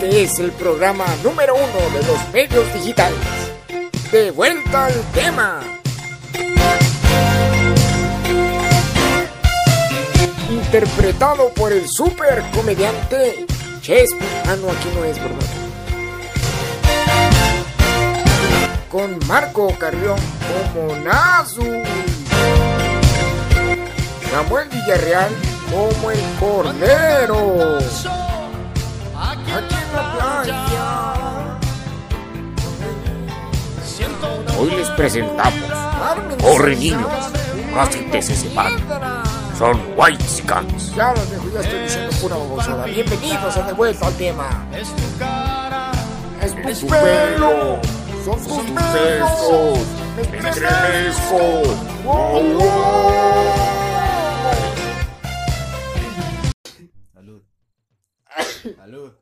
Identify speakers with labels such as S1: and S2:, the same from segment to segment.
S1: Este es el programa número uno de los medios digitales. De vuelta al tema. Interpretado por el super comediante Chespi. Ah, aquí no es, ¿verdad? Con Marco Carrión como Nazu. Samuel Villarreal como el Cordero. Hoy les presentamos Corre niños, hacen que se sepan. Son White Scans. Ya los dejo, ya estoy diciendo pura babosada. Bienvenidos a De Vuelta al Tema.
S2: Es tu cara,
S1: Es tu pelo, son tus besos, me estremezco. Wow, wow.
S3: Salud. Salud.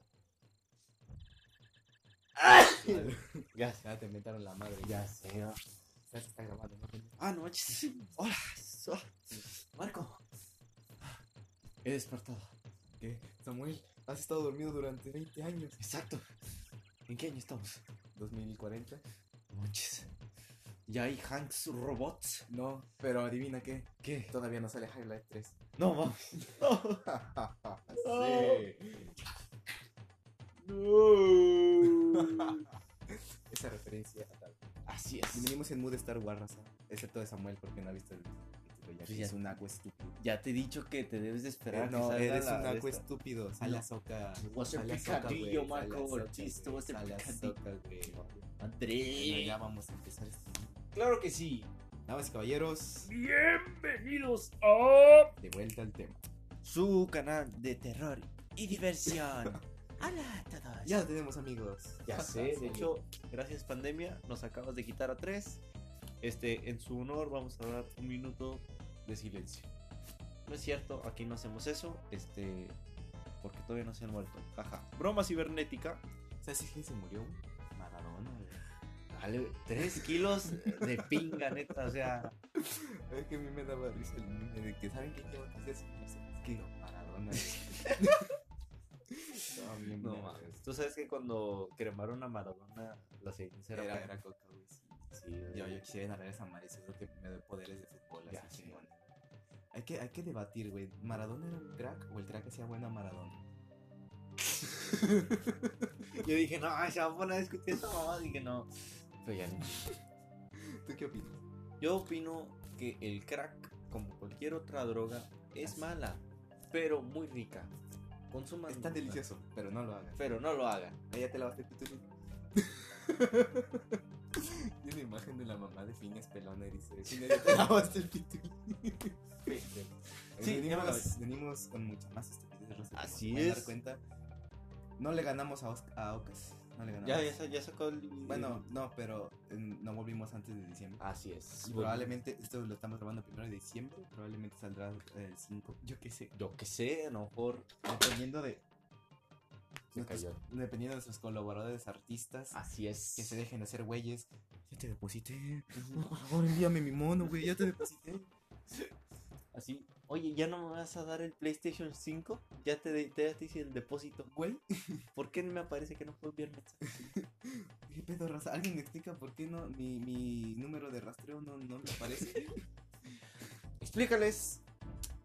S3: Ya, ya te metaron la madre. Ya sé. Ya se está grabando. ¿no?
S4: Ah, no manches. Hola. so- Marco. He despertado.
S3: ¿Qué? Samuel, has estado dormido durante 20 años.
S4: Exacto. ¿En qué año estamos?
S3: 2040.
S4: No manches. ¿Ya hay Hanks Robots?
S3: No, pero adivina qué.
S4: ¿Qué?
S3: Todavía no sale Highlight 3.
S4: No, vamos.
S3: Esa referencia.
S4: Así
S3: Y
S4: es.
S3: venimos en mood Star Wars. Excepto de Samuel porque no ha visto el ya.
S4: Sí.
S3: Es un aco estúpido.
S4: Ya te he dicho que te debes de esperar.
S3: Eh, no, eres
S4: la
S3: un
S4: de
S3: aco
S4: esta.
S3: estúpido. Sale
S4: No.
S3: a Soca.
S4: Voy a hacer picadillo, Marco Ortiz, te voy a hacer
S3: güey, sale a
S4: picadillo.
S3: Soca, güey. Bueno,
S4: André.
S3: ya vamos a empezar esto.
S4: Claro que sí.
S3: Damas y caballeros,
S2: bienvenidos a
S3: de vuelta al tema.
S4: Su canal de terror y diversión. Hola a todos.
S3: Ya tenemos amigos.
S4: Ya sé, de hecho, gracias pandemia, nos acabas de quitar a tres. Este, en su honor vamos a dar un minuto de silencio. No es cierto, aquí no hacemos eso, este, porque todavía no se han muerto. Jaja. Broma cibernética.
S3: ¿Sabes quién se murió? Maradona.
S4: Vale, tres kilos de pinga, neta, o sea.
S3: Es que a mí me daba risa el meme de que saben qué lleva que hacer Es que Maradona. no, bien
S4: No mames. Tú sabes que cuando cremaron a Maradona, la ceniza era.
S3: Era, era coca, güey. Sí.
S4: Sí, güey.
S3: Yo, yo quisiera narrar esa madre, seguro que me doy poderes de fútbol.
S4: Ya
S3: así chingón. Hay que, hay que debatir, güey. ¿Maradona era un crack o el crack hacía buena Maradona?
S4: Yo dije, no, se va a poner a discutir esa mamá. Dije, no. Pero ya no.
S3: ¿Tú qué opinas?
S4: Yo opino que el crack, como cualquier otra droga, es mala, pero muy rica. Consuman.
S3: Es tan delicioso, pero no lo hagas.
S4: Pero no lo hagan.
S3: Ahí ya te lavaste el pitulín. Tiene una imagen de la mamá de Phineas pelona y dice: Phineas, ya te lavaste el pitulín.
S4: Sí,
S3: venimos, venimos con mucha más estupidez.
S4: Así
S3: pueden dar
S4: es.
S3: cuenta. No le ganamos a, a Ocas. No le ganamos.
S4: Ya, ya, sa- ya sacó el.
S3: Bueno, no, pero eh, no volvimos antes de diciembre.
S4: Así es.
S3: Y probablemente, esto lo estamos grabando primero de diciembre, probablemente saldrá el 5, yo qué sé.
S4: Yo que sé, a lo mejor.
S3: Dependiendo de.
S4: Se
S3: nuestros-
S4: cayó.
S3: dependiendo de nuestros colaboradores artistas.
S4: Así es.
S3: Que se dejen de hacer güeyes. Ya te deposité. Por favor, envíame mi mono, güey. Ya te deposité.
S4: Así. Oye, ¿ya no me vas a dar el PlayStation 5? Ya te, de- te, ya te hice el depósito.
S3: Güey.
S4: ¿Por qué me aparece que no puedo enviar mensajes?
S3: ¿Qué pedo, raza? ¿Alguien me explica por qué no mi, mi número de rastreo no, no me aparece?
S4: Explícales.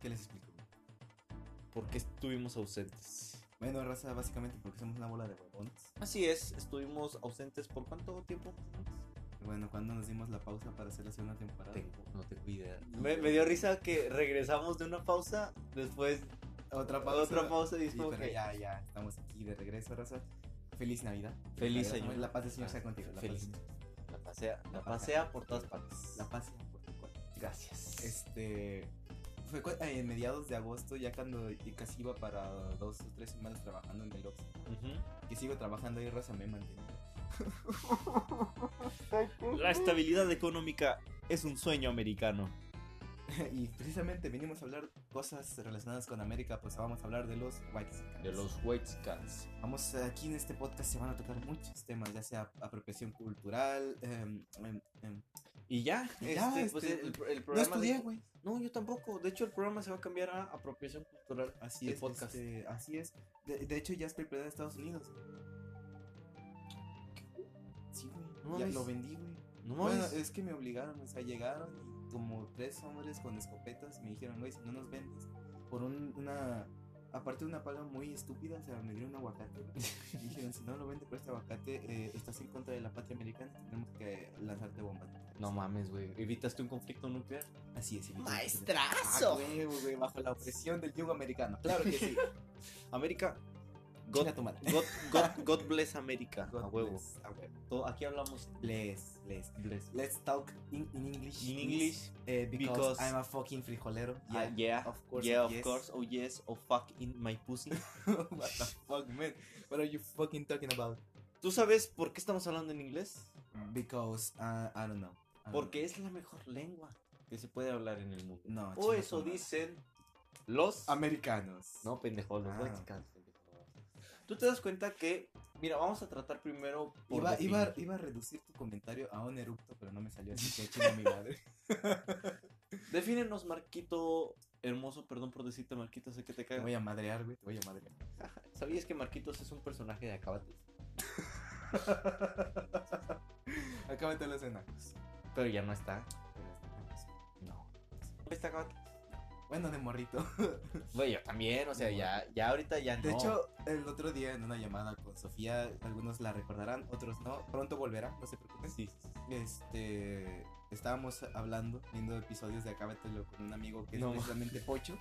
S3: ¿Qué les explico?
S4: ¿Por qué estuvimos ausentes?
S3: Bueno, raza, básicamente porque somos una bola de huevones.
S4: Así es, estuvimos ausentes por cuánto tiempo?
S3: Bueno, cuando nos dimos la pausa para hacer la segunda temporada.
S4: Tengo, no tengo idea. Me, me dio risa que regresamos de una pausa, después
S3: Otra pausa.
S4: otra pausa y
S3: Sí, pero
S4: que
S3: ya, ya, estamos aquí de regreso, raza. Feliz Navidad.
S4: Feliz
S3: Navidad,
S4: año.
S3: La paz del Señor sea contigo. La
S4: Feliz.
S3: Paz,
S4: la pasea, la
S3: La
S4: pasea por todas partes.
S3: la paz sea por tu cuerpo.
S4: Gracias.
S3: Este. Fue eh, en mediados de agosto, ya cuando casi iba para dos o tres semanas trabajando en el Oxxo.
S4: Ujú.
S3: Que sigo trabajando ahí, raza, me he mantenido.
S4: La estabilidad económica es un sueño americano.
S3: y precisamente venimos a hablar cosas relacionadas con América, pues vamos a hablar de los White
S4: De los White Scans.
S3: Vamos, eh, aquí en este podcast se van a tocar muchos temas, ya sea apropiación cultural, em, em, em,
S4: Y ya,
S3: Y ya,
S4: este, pues
S3: este,
S4: el, el
S3: No
S4: programa. de-
S3: estudié, güey.
S4: No, yo tampoco. De hecho, el programa se va a cambiar a apropiación cultural.
S3: Así
S4: de
S3: es,
S4: podcast.
S3: este, así es. De, de hecho, ya es propiedad de Estados Unidos.
S4: No
S3: ya lo vendí, güey.
S4: No
S3: Bueno, es que me obligaron, o sea, llegaron y como tres hombres con escopetas me dijeron, güey, si no nos vendes por un- una, aparte de una paga muy estúpida, o sea, me dieron un aguacate. Y dijeron, si no lo vende por este aguacate, eh, estás en contra de la patria americana, tenemos que lanzarte bombas.
S4: No mames, güey. ¿Evitaste un conflicto nuclear?
S3: Así es.
S4: ¡Maestrazo!
S3: Ah, güey, güey, bajo la opresión del yugo americano. Claro que sí.
S4: América. God. God, God, God bless América.
S3: God
S4: a huevo.
S3: bless, a huevo.
S4: Aquí hablamos
S3: Let's, let's,
S4: bless.
S3: let's talk in, in English.
S4: In. English.
S3: Eh, because,
S4: because-
S3: I'm a fucking frijolero.
S4: Yeah, yeah,
S3: of course,
S4: yeah, of
S3: yes.
S4: course. Oh yes, oh fuck in my pussy.
S3: What the fuck, man? What are you fucking talking about?
S4: ¿Tú sabes por qué estamos hablando en inglés?
S3: Because, uh, I don't know. I don't
S4: Porque es la mejor lengua que se puede hablar en el mundo.
S3: know. No,
S4: O eso dicen los...
S3: Americanos.
S4: No, pendejo, los
S3: Ah.
S4: mexicanos. Tú te das cuenta que... Mira, vamos a tratar primero por
S3: Iba, iba, iba a reducir tu comentario a un eructo, pero no me salió así que chinga mi madre.
S4: Defínenos, Marquito hermoso, perdón por decirte Marquito, sé que te
S3: Te
S4: cago.
S3: voy a madrear, güey. Te voy a madrear.
S4: ¿Sabías que Marquitos es un personaje de Acábate?
S3: Acábate los enacos.
S4: Pero ya no está. No. ¿Está Acábate?
S3: Bueno, de morrito.
S4: Güey, yo también, o sea, ya, ya ahorita ya no.
S3: De hecho, el otro día en una llamada con Sofía, algunos la recordarán, otros no. Pronto volverá, no se preocupen.
S4: sí.
S3: Este, estábamos hablando, viendo episodios de Acábatelo con un amigo que es precisamente Pocho.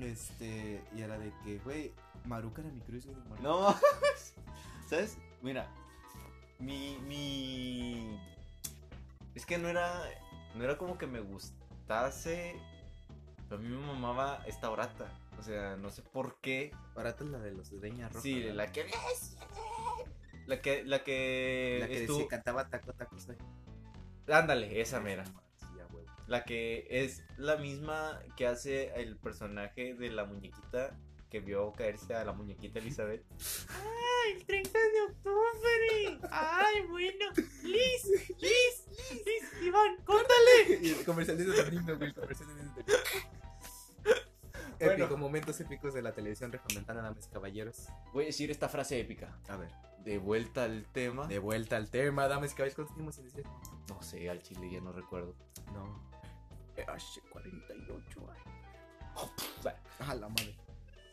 S3: Este, y era de que, güey, Maruca era mi cruz, de morrito.
S4: No, ¿sabes? Mira, mi, mi... Es que no era, no era como que me gustase, a mí me mamaba esta orata. O sea, no sé por qué.
S3: Barata es la de los Greña Roja.
S4: Sí,
S3: ¿verdad?
S4: la que... La que, la que...
S3: La que
S4: estuvo-
S3: decía, cantaba taco, taco, soy.
S4: Ándale, esa mera. La que es la misma que hace el personaje de la muñequita que vio caerse a la muñequita Elizabeth. ¡Ay, el 30 de octubre! ¡Ay, bueno! ¡Liz! ¡Liz! ¡Liz! ¡Iván, córtale!
S3: Y el comercial de güey, el comercial de
S4: Bueno.
S3: Épico, momentos épicos de la televisión reglamentana, damas y caballeros.
S4: Voy a decir esta frase épica.
S3: A ver,
S4: De vuelta al tema.
S3: de vuelta al tema, damas y caballeros. ¿Cuánto tiempo sin decir?
S4: No sé, al chile ya no recuerdo.
S3: No. Hace 48 años. A la madre.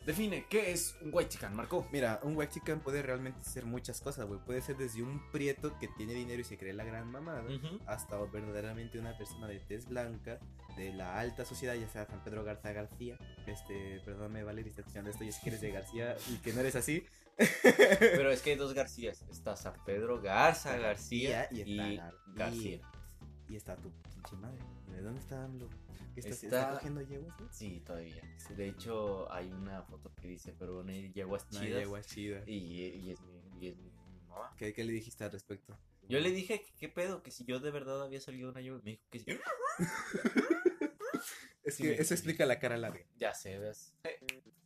S4: Define, ¿qué es un white chican, Marco?
S3: Mira, un white chicken puede realmente ser muchas cosas, güey. Puede ser desde un prieto que tiene dinero y se cree la gran mamada.
S4: Ujú.
S3: Hasta verdaderamente una persona de tez blanca, de la alta sociedad, ya sea San Pedro Garza García. Este, perdóname, Valeria, está escuchando esto. Yo sé que eres de García y que no eres así.
S4: Pero es que hay dos Garcías. Está San Pedro Garza
S3: Está
S4: García
S3: García y
S4: y,
S3: está García.
S4: García.
S3: Y está tu pinche madre. ¿De dónde está AMLO? ¿Qué está, cogiendo yeguas?
S4: Sí, todavía. De hecho, hay una foto que dice, pero hay yeguas chidas.
S3: chidas.
S4: Y, y es mi, y es mi mamá.
S3: ¿Qué, ¿Qué le dijiste al respecto?
S4: Yo le dije, que ¿qué pedo? Que si yo de verdad había salido una yegua. Me dijo que sí.
S3: Es
S4: Sí,
S3: que eso explica la cara larga.
S4: Ya sé, ¿ves?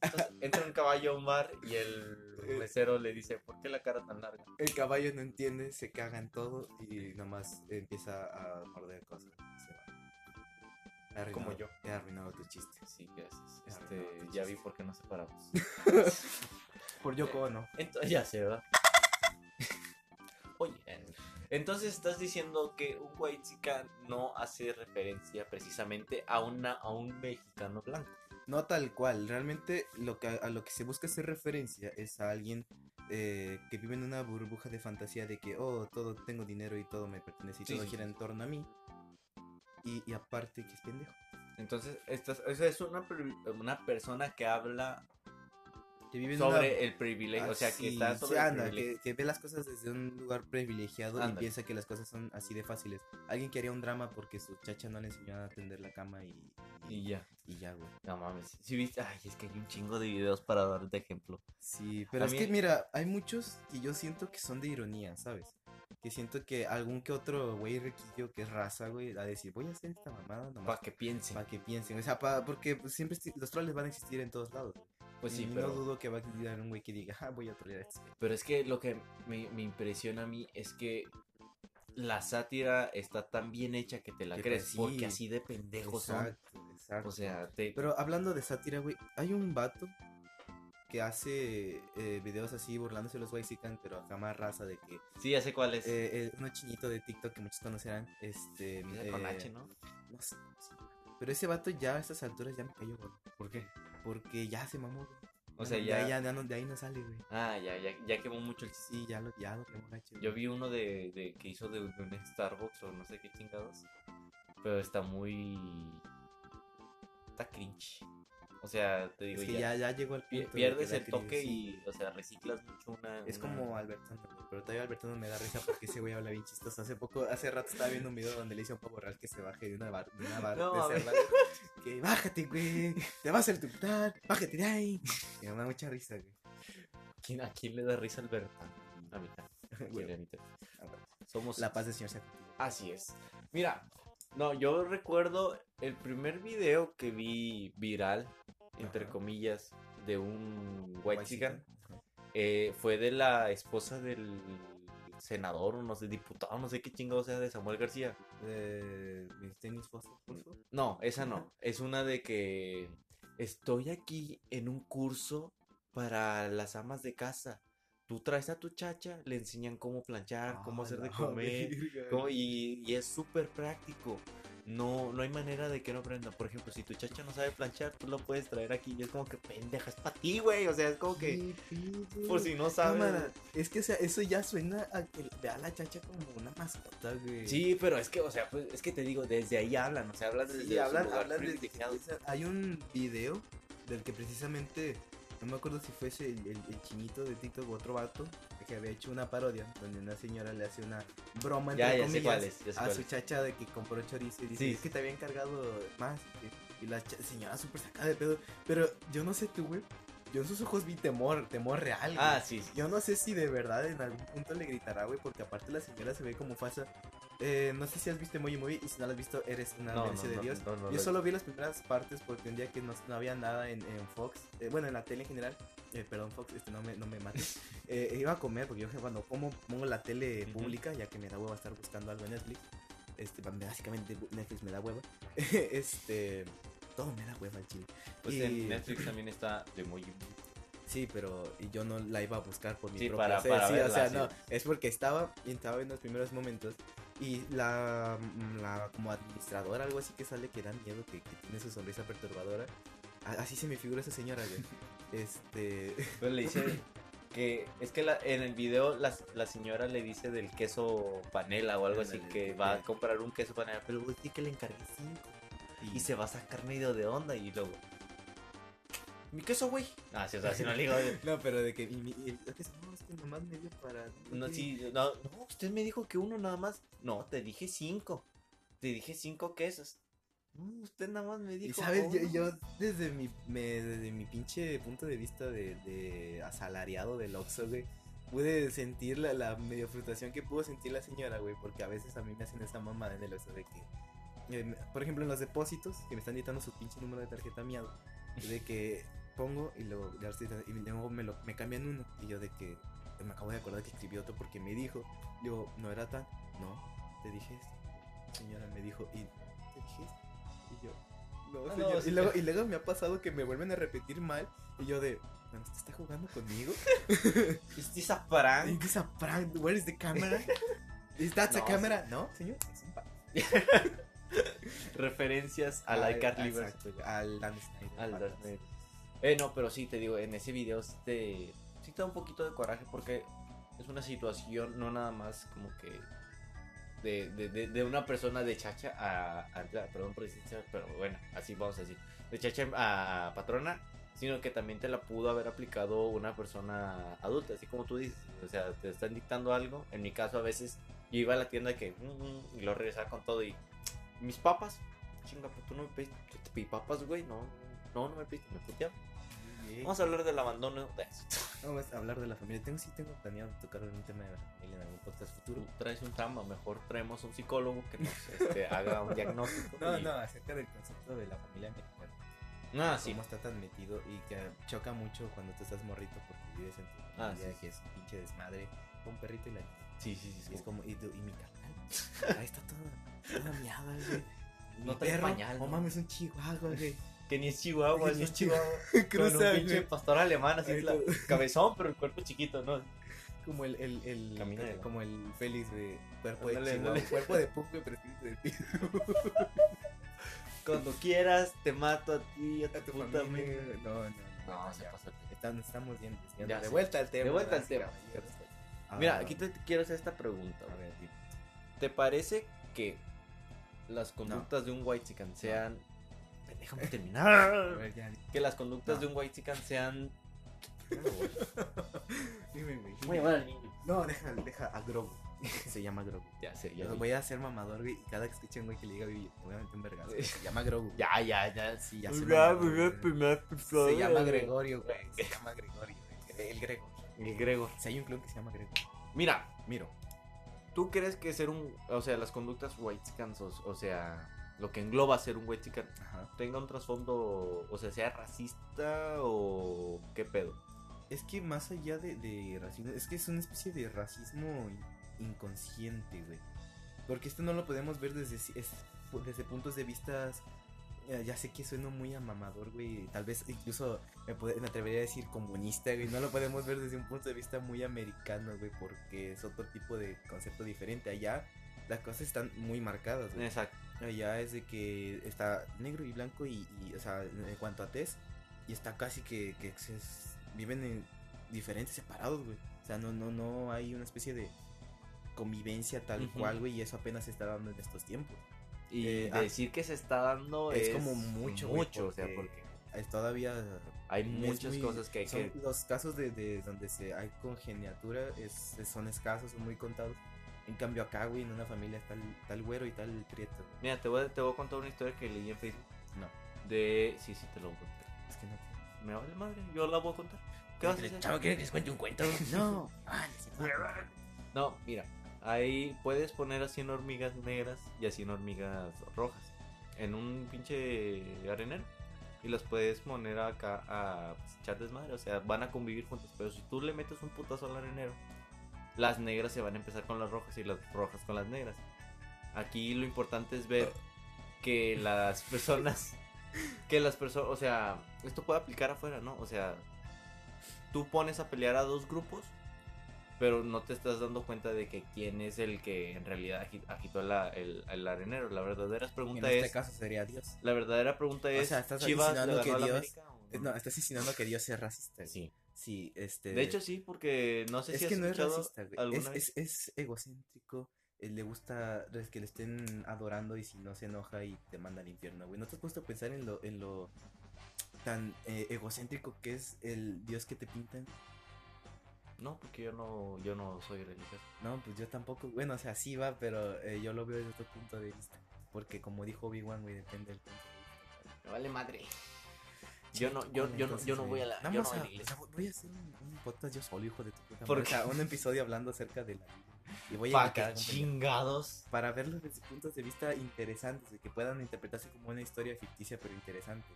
S4: Entonces, entra un caballo a un bar y el mesero le dice, ¿por qué la cara tan larga?
S3: El caballo no entiende, se caga en todo y nomás empieza a morder cosas.
S4: Como yo.
S3: He arruinado tu chiste.
S4: Sí, gracias.
S3: Ya,
S4: Este,
S3: no,
S4: ya vi por qué nos separamos.
S3: Por Yoko Ono.
S4: Entonces, ya sé, ¿verdad? Oye, entonces estás diciendo que un white chica no hace referencia precisamente a una a un mexicano blanco.
S3: No tal cual, realmente lo que, a lo que se busca hacer referencia es a alguien eh, que vive en una burbuja de fantasía de que, oh, todo tengo dinero y todo me pertenece y
S4: Sí,
S3: todo
S4: sí,
S3: gira en torno a mí. Y, y aparte que es pendejo.
S4: Entonces, esta es, una, una persona que habla
S3: Que vive
S4: sobre
S3: una-
S4: el privilegio, o sea, que
S3: Así,
S4: está
S3: sí,
S4: sobre el
S3: anda,
S4: privilegio.
S3: que, que ve las cosas desde un lugar privilegiado y piensa que las cosas son así de fáciles. Alguien que haría un drama porque su chacha no le enseñó a atender la cama y,
S4: Y ya,
S3: y ya, güey.
S4: no mames. Si viste, ay, es que hay un chingo de videos para dar de ejemplo.
S3: Sí, pero
S4: A
S3: es
S4: mí-
S3: que mira, hay muchos que yo siento que son de ironía, ¿sabes? Que siento que algún que otro güey riquillo que es raza, güey, a decir, voy a hacer esta mamada nomás
S4: Para que piensen.
S3: para que piensen. O sea, pa- porque pues, siempre los troles van a existir en todos lados.
S4: Pues sí,
S3: Y
S4: pero...
S3: no dudo que va a existir un güey que diga, ah, voy a trolear a este.
S4: Pero es que lo que me, me impresiona a mí es que la sátira está tan bien hecha que te la
S3: Que
S4: crees.
S3: pues, sí.
S4: Porque así de pendejos son.
S3: Exacto, exacto.
S4: O sea, te...
S3: Pero hablando de sátira, güey, hay un vato que hace eh, videos así burlándose de los Waxican, pero acá más raza de que
S4: sí, ya sé cuál es.
S3: eh, eh, uno chinito de TikTok que muchos conocerán, este
S4: con
S3: eh,
S4: H, ¿no?
S3: no sé, pero ese vato ya a estas alturas ya me cayó, güey,
S4: ¿Por qué?
S3: porque ya se mamó, güey.
S4: O sea,
S3: no-
S4: ya...
S3: ya, ya no- de ahí no sale, güey.
S4: Ah, ya, ya, ya quemó mucho el chiste.
S3: Sí, ya lo, ya lo quemó gacho.
S4: Yo vi uno de, de que hizo de, de un Starbucks o no sé qué chingados. Pero está muy. Está cringe. O sea, te digo,
S3: es que
S4: ya,
S3: ya, ya llegó al punto de
S4: pierdes el toque
S3: crisis-
S4: y, o sea, reciclas mucho una.
S3: Es
S4: una-
S3: como Albertano, pero todavía Albertano me da risa porque ese güey habla bien chistoso. Hace poco, hace rato estaba viendo un video donde le hice a un pavo real que se baje de una bar, de una bar
S4: No,
S3: de
S4: a
S3: Que bájate, güey, te vas a electrocutar, bájate de ahí. Y me da mucha risa, güey.
S4: ¿Quién- ¿A quién le da risa Alberto? A mí. A mí también. Somos.
S3: La paz del Señor.
S4: Así es. Mira, no, yo recuerdo el primer video que vi viral, entre
S3: Ajá.
S4: comillas, de un white chican, eh, fue de la esposa del senador, o no sé, diputado, no sé qué chingado sea de Samuel García.
S3: De mis tenis favor.
S4: No, esa no. Es una de que estoy aquí en un curso para las amas de casa. Tú traes a tu chacha, le enseñan cómo planchar, cómo
S3: Ah,
S4: hacer de comer. ¿Cómo? Y, y es súper práctico. No, no hay manera de que no aprenda. Por ejemplo, si tu chacha no sabe planchar, tú lo puedes traer aquí. Y es como que pendeja, es para ti, güey. O sea, es como que, por si no sabes.
S3: Cámara, es que o sea, eso ya suena a que ve a la chacha como una mascota, güey.
S4: Sí, pero es que, o sea, pues, es que te digo, desde ahí hablan. O sea, hablan desde
S3: Sí, hablan, hablan de que
S4: privilegiado.
S3: esa- Hay un video del que precisamente, no me acuerdo si fuese el, el- el chinito de TikTok o otro vato, que había hecho una parodia donde una señora le hace una broma entre
S4: Ya,
S3: comillas
S4: cuál es, ya sé
S3: a su chacha de que compró chorizo y dice,
S4: Sí.
S3: es que te había encargado más. Y, la señora súper sacada de pedo. Pero yo no sé tú, güey. Yo en sus ojos vi temor, temor real. güey.
S4: Ah, sí, sí.
S3: Yo no sé si de verdad en algún punto le gritará, güey, porque aparte la señora se ve como falsa. Eh, no sé si has visto Emoji Movie y si no la has visto, eres una
S4: No, no,
S3: de
S4: no,
S3: Dios. Yo
S4: lo-
S3: solo vi las primeras partes porque un día que no, no había nada en, en Fox, eh, bueno, en la tele en general, eh, perdón Fox, este, no, me, no me mates, eh, iba a comer porque yo cuando como pongo la tele pública, ya que me da hueva estar buscando algo en Netflix, este, básicamente Netflix me da hueva, este, todo me da hueva al chile.
S4: Pues
S3: Y-
S4: en Netflix también está de muy.
S3: Sí, pero y yo no la iba a buscar por mi
S4: Sí,
S3: propia
S4: para- para
S3: sí,
S4: verla,
S3: o sea,
S4: sí.
S3: no, es porque estaba y estaba en los primeros momentos y la, mm, la como administradora, algo así que sale que da miedo, que, que tiene su sonrisa perturbadora. Así se me figura esa señora, güey. Este,
S4: Pero le dice que es que la- en el video la, la señora le dice del queso panela o algo así, que va a comprar un queso panela, pero güey, sí que le encargué cinco. Y se va a sacar medio de onda y luego. Mi queso, güey. Ah, sí, o sea, si no le digo.
S3: No, pero de que mi- que nomás me dio para
S4: No, sí, no, no, usted me dijo que uno nada más. No, te dije cinco. Te dije cinco quesos. No, usted nada más me
S3: Y
S4: dijo.
S3: sabes, yo, yo desde mi me- desde mi pinche punto de vista de, de asalariado del Oxxo, güey, pude sentir la, la medio frustración que pudo sentir la señora, güey, porque a veces a mí me hacen esa mamada en el Oxxo de que, eh, por ejemplo, en los depósitos, que me están dictando su pinche número de tarjeta miado, de que pongo y luego, y luego me, lo, me cambian uno, y yo de que me acabo de acordar que escribí otro porque me dijo, digo, no era tan, no, te dije esto, señora me dijo, y te dije esto, y yo, no,
S4: Ah,
S3: señor.
S4: no, sí,
S3: y, luego, y luego me ha pasado que me vuelven a repetir mal, y yo de, "Man, ¿usted está jugando conmigo?
S4: ¿Es prank?
S3: This a prank? Where is the camera? Is that a
S4: No,
S3: camera? No, señor. es un prank.
S4: Referencias a
S3: Al-
S4: la Carly
S3: exacto, Al.
S4: Al. Darth Vader. Eh, no, pero sí, te digo, en ese video te, sí te da un poquito de coraje porque es una situación no nada más como que de, de, de, de una persona de chacha a, a- perdón por decir pero bueno, así vamos a decir, de chacha a patrona, sino que también te la pudo haber aplicado una persona adulta, así como tú dices, o sea, te están dictando algo, en mi caso a veces yo iba a la tienda que, mm, mm, y lo regresaba con todo y mis papas, chinga, pero tú no me pediste, papas, güey, no, no, no me pediste, me puteaba. Vamos a hablar del abandono de eso.
S3: Vamos a hablar de la familia. Tengo, sí tengo planeado tocar un tema de la familia en algún podcast futuro.
S4: Tú traes un trauma, mejor traemos un psicólogo que nos este, haga un diagnóstico.
S3: No,
S4: y-
S3: no, acerca del concepto de la familia mexicana.
S4: Ah, sí.
S3: Cómo está tan metido y que choca mucho cuando tú estás morrito porque vives en tu
S4: Ah,
S3: familia
S4: sí,
S3: que es un pinche desmadre. Un perrito y la
S4: Sí, sí, sí.
S3: Y
S4: sí.
S3: es como, y, tu- y mi carnal, Ahí está toda, toda miada, güey.
S4: No
S3: Mi
S4: trae
S3: perro,
S4: pañal,
S3: Oh
S4: ¿no?
S3: mames, un chihuahua, güey.
S4: Que ni es Chihuahua, es
S3: ni
S4: un
S3: es
S4: Chihuahua.
S3: Cruza,
S4: Con un pinche
S3: güey.
S4: pastor alemán, así, la- cabezón, pero el cuerpo chiquito, ¿no?
S3: Como el, el, el,
S4: Camina de
S3: como el Félix, güey. Cuerpo
S4: Ándale,
S3: de chihuahua.
S4: ándale.
S3: Cuerpo de güey, pero de pito.
S4: Cuando quieras, te mato a ti a tu,
S3: A tu
S4: puta
S3: familia. No, no, no.
S4: No, se pasó.
S3: Están- estamos bien desviando.
S4: Ya
S3: de vuelta al tema.
S4: De vuelta al tema.
S3: caballeros.
S4: Mira,
S3: Ah,
S4: aquí te te quiero hacer esta pregunta.
S3: A ver.
S4: ¿Te parece que las conductas de un white chican sean. Déjame
S3: A
S4: terminar.
S3: ver, ya.
S4: Que las conductas
S3: No.
S4: de un white chican sean.
S3: Dime, güey.
S4: Voy a llamar al niño.
S3: No, deja, deja a Grogu. Se llama Grogu.
S4: Ya sé, ya.
S3: Lo voy a hacer mamador, güey. Y cada que escuche un güey que le diga, güey, me voy a meter un vergazo. Se llama Grogu.
S4: Ya, ya, ya.
S3: Sí, ya se Se llama. Gregorio, güey. Se llama Gregorio, güey. El Gregor.
S4: El Gregor.
S3: Si hay un club que se llama Gregor.
S4: Mira,
S3: Miro.
S4: ¿tú crees que ser un. O sea, las conductas white chicans, o, o sea, lo que engloba ser un white
S3: Ajá.
S4: tenga un trasfondo. O sea, sea racista o. ¿Qué pedo?
S3: Es que más allá de, de racismo, es que es una especie de racismo in- inconsciente, güey. Porque esto no lo podemos ver desde, es- desde puntos de vista. eh, Ya sé que sueno muy amamador, güey. Tal vez incluso me, puede- me atrevería a decir comunista, güey. No lo podemos ver desde un punto de vista muy americano, güey. Porque es otro tipo de concepto diferente. Allá las cosas están muy marcadas, güey.
S4: Exacto.
S3: Allá es de que está negro y blanco y, y, o sea, en cuanto a tez, y está casi que, que se es- viven en diferentes separados, güey. O sea, no, no, no hay una especie de convivencia tal cual, güey, y eso apenas se está dando en estos tiempos.
S4: Y
S3: Eh, ah,
S4: decir que se está dando
S3: es
S4: es,
S3: como mucho, güey,
S4: mucho, o sea,
S3: porque todavía...
S4: hay muchas
S3: muy-
S4: cosas que hay
S3: son
S4: que...
S3: Los casos de, de donde se hay congeniatura es, son escasos, son muy contados. En cambio acá, güey, en una familia está el, tal güero y tal prieto. güey.
S4: Mira, te voy, a, te voy a contar una historia que leí en Facebook
S3: No,
S4: de... Sí, sí, te lo voy a contar.
S3: es que no.
S4: Me vale madre, yo la voy a contar. ¿Qué vas a hacer?
S3: Chavo, ¿quiere que les cuente un cuento? No. Ah,
S4: No, mira, ahí puedes poner a 100 hormigas negras y a 100 hormigas rojas en un pinche arenero y las puedes poner acá a pues, echar desmadre, o sea, van a convivir juntas, pero si tú le metes un putazo al arenero, las negras se van a empezar con las rojas y las rojas con las negras. Aquí lo importante es ver que las personas, que las personas, o sea, esto puede aplicar afuera, ¿no? O sea, tú pones a pelear a dos grupos pero no te estás dando cuenta de que quién es el que en realidad agi- agitó la- el, el arenero. La verdadera
S3: En
S4: pregunta
S3: este
S4: es,
S3: caso sería Dios.
S4: la verdadera pregunta es,
S3: sea, estás
S4: ¿Chivas le
S3: insinuando
S4: ganó
S3: que Dios-
S4: América o
S3: Eh, No, estás insinuando que Dios es racista.
S4: Sí.
S3: Sí, este.
S4: De hecho sí, porque no sé
S3: es
S4: si
S3: que
S4: has
S3: no es
S4: escuchado
S3: racista, güey. Es,
S4: vez-
S3: es, es egocéntrico. le gusta que le estén adorando y si no se enoja y te manda al infierno, güey. ¿No te has puesto a pensar en lo, en lo tan eh, egocéntrico que es el Dios que te pintan?
S4: No, porque yo no, yo no soy religioso.
S3: No, pues yo tampoco. Bueno, o sea, sí va, pero eh, yo lo veo desde otro punto de vista. Porque como dijo Obi-Wan, güey, depende del punto de vista.
S4: Me vale madre. Yo no, yo, yo no, yo no voy a la, yo no voy a la iglesia.
S3: o sea, voy a hacer un, un podcast yo solo, hijo de tu puta
S4: ¿Por
S3: madre. O sea,
S4: qué?
S3: un episodio hablando acerca de la. Y voy a
S4: que chingados.
S3: para verlo desde puntos de vista interesantes, de que puedan interpretarse como una historia ficticia pero interesante.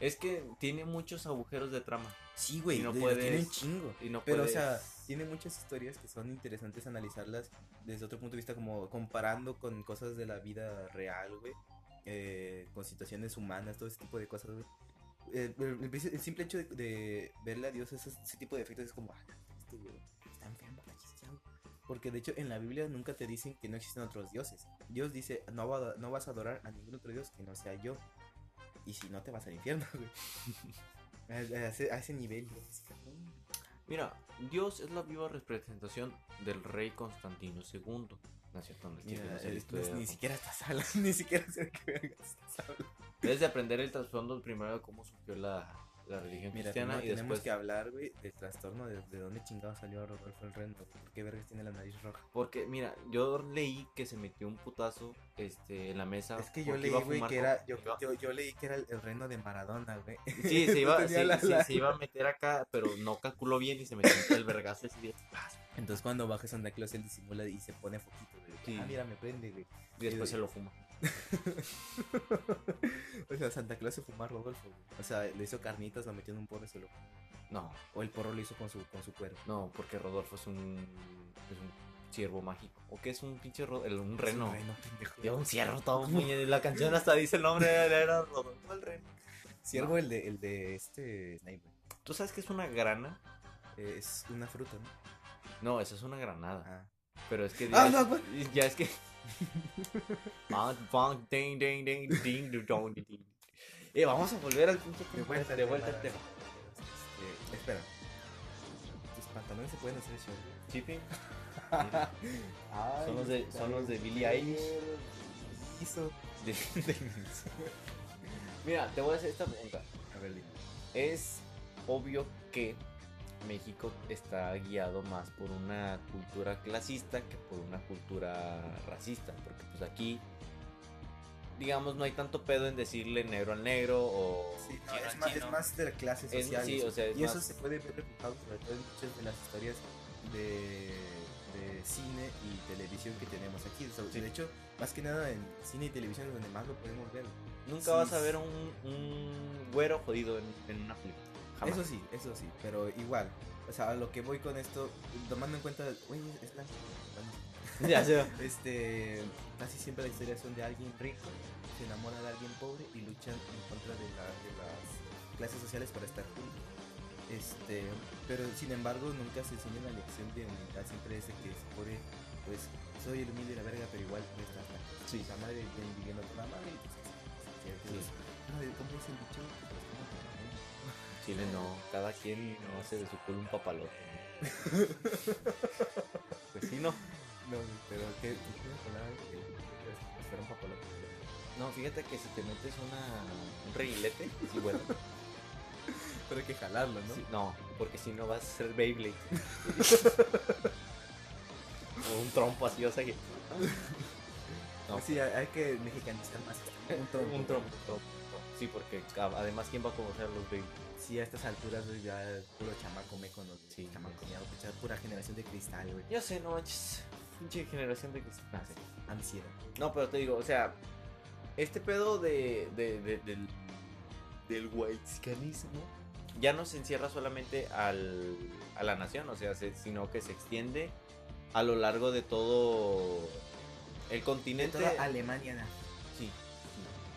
S4: Es que tiene muchos agujeros de trama.
S3: Sí, güey,
S4: Y no puedes-
S3: tiene un chingo.
S4: Y no
S3: Pero,
S4: puedes...
S3: o sea, tiene muchas historias que son interesantes analizarlas desde otro punto de vista, como comparando con cosas de la vida real, güey. eh, con situaciones humanas, todo ese tipo de cosas, güey. Eh, el, simple hecho de, de verle a Dios ese, ese tipo de efectos es como, ah, este güey está enfermo, está chisqueado". Porque de hecho en la Biblia nunca te dicen que no existen otros dioses. Dios dice, no, va- no vas a adorar a ningún otro dios que no sea yo. Y si no, te vas al infierno, güey. a, a ese, a ese nivel.
S4: Mira, Dios es la viva representación del rey Constantino II. No es cierto, no es
S3: Mira,
S4: no es
S3: ni siquiera estás hablando, ni siquiera estás hablando.
S4: Debes de aprender el trasfondo primero de cómo surgió la, la religión
S3: Mira,
S4: cristiana y
S3: tenemos
S4: después...
S3: que hablar, güey, del trastorno de, de dónde chingado salió Rodolfo el Reno. ¿Por qué vergas tiene la nariz roja?
S4: Porque, mira, yo leí que se metió un putazo este, en la mesa.
S3: Es que yo leí,
S4: a
S3: güey, que era. Yo, yo, yo leí que era el, el reno de Maradona, güey.
S4: Sí, se iba, sí,
S3: la-
S4: sí,
S3: la-
S4: se iba a meter acá, pero no calculó bien y se metió el vergazo ese día.
S3: Entonces cuando baja Santa Claus él disimula y se pone foquito, güey.
S4: Sí.
S3: Ah, mira, me prende, güey.
S4: Y después se lo fuma.
S3: O sea, Santa Claus se fumó a Rodolfo. O sea, le hizo carnitas, lo metió en un porro y se lo.
S4: No,
S3: O el porro lo hizo con su, con su cuero.
S4: no, porque Rodolfo es un. Es un ciervo mágico. ¿O qué es un pinche ro- el- un reno?
S3: un reno, pendejo.
S4: Un ciervo todo muy... La canción hasta dice el nombre, era Rodolfo el reno.
S3: Ciervo, el de, el de este Sniper.
S4: ¿Tú sabes que es una grana?
S3: Eh, es una fruta, ¿no?
S4: No, eso es una granada.
S3: Ah.
S4: Pero es que
S3: Ah,
S4: ya,
S3: no, pues.
S4: ya es que. Eh, vamos a volver al pinche
S3: De vuelta,
S4: de vuelta al tema.
S3: Este, espera. Tus pantalones se pueden hacer.
S4: Shipping, Son los de- son los de Billie Eilish.
S3: Hizo.
S4: Mira, te voy a hacer esta pregunta.
S3: A ver, dime.
S4: Es obvio que México está guiado más por una cultura clasista que por una cultura racista. Porque pues aquí, digamos, no hay tanto pedo en decirle negro al negro o
S3: Sí, no, es, más, es más de la clase
S4: Es-
S3: social.
S4: sí,
S3: eso.
S4: o sea, es
S3: y eso se puede ver reflejado sobre todo en muchas de las historias de, de cine y televisión que tenemos aquí. O sea,
S4: Sí.
S3: De hecho, más que nada en cine y televisión es donde más lo podemos ver.
S4: Nunca
S3: Sí,
S4: vas a ver un, un güero jodido en, en una película. Jamás.
S3: Eso sí, eso sí, pero igual. O sea, a lo que voy con esto, tomando en cuenta, güey, es blanco.
S4: Ya sé.
S3: Este, casi siempre las historias son de alguien rico, se enamora de alguien pobre y luchan en contra de, la- de las clases sociales para estar juntos. Este, pero sin embargo nunca se enseña la lección de humildad, siempre es de que se pone, pues, soy el humilde de la verga, pero igual no estás la
S4: Sí.
S3: la madre viene viviendo otra madre sí, sí, sí, ¿cómo dice el dicho?
S4: Chile no, cada quien no hace de su culo un papalote. pues sí, no.
S3: No, pero ¿qué? ¿Tú tienes palabras que un papalote?
S4: No, fíjate que si te metes una, un reguilete, sí, bueno.
S3: Pero hay que jalarlo, ¿no?
S4: sí, no, porque si no vas a ser Beyblade. o un trompo así, o sea que. No,
S3: Sí, hay, que mexicanizar más. Un trompo.
S4: un trompo, trompo. Sí, porque además, ¿quién va a conocer a los Beyblade?
S3: Sí, a estas alturas, güey, ya puro chamaco meco, ¿no?
S4: Sí.
S3: chamaco miado, pues, pura generación de cristal, güey.
S4: Ya sé, no manches. Pinche generación de cristal. Ah, sí.
S3: Ansiedad.
S4: No, pero te digo, o sea, este pedo de, de- de- del, del whitezicanismo ya no se encierra solamente al, a la nación, o sea, se- sino que se extiende a lo largo de todo el
S3: De
S4: continente.
S3: toda Alemania, ¿no?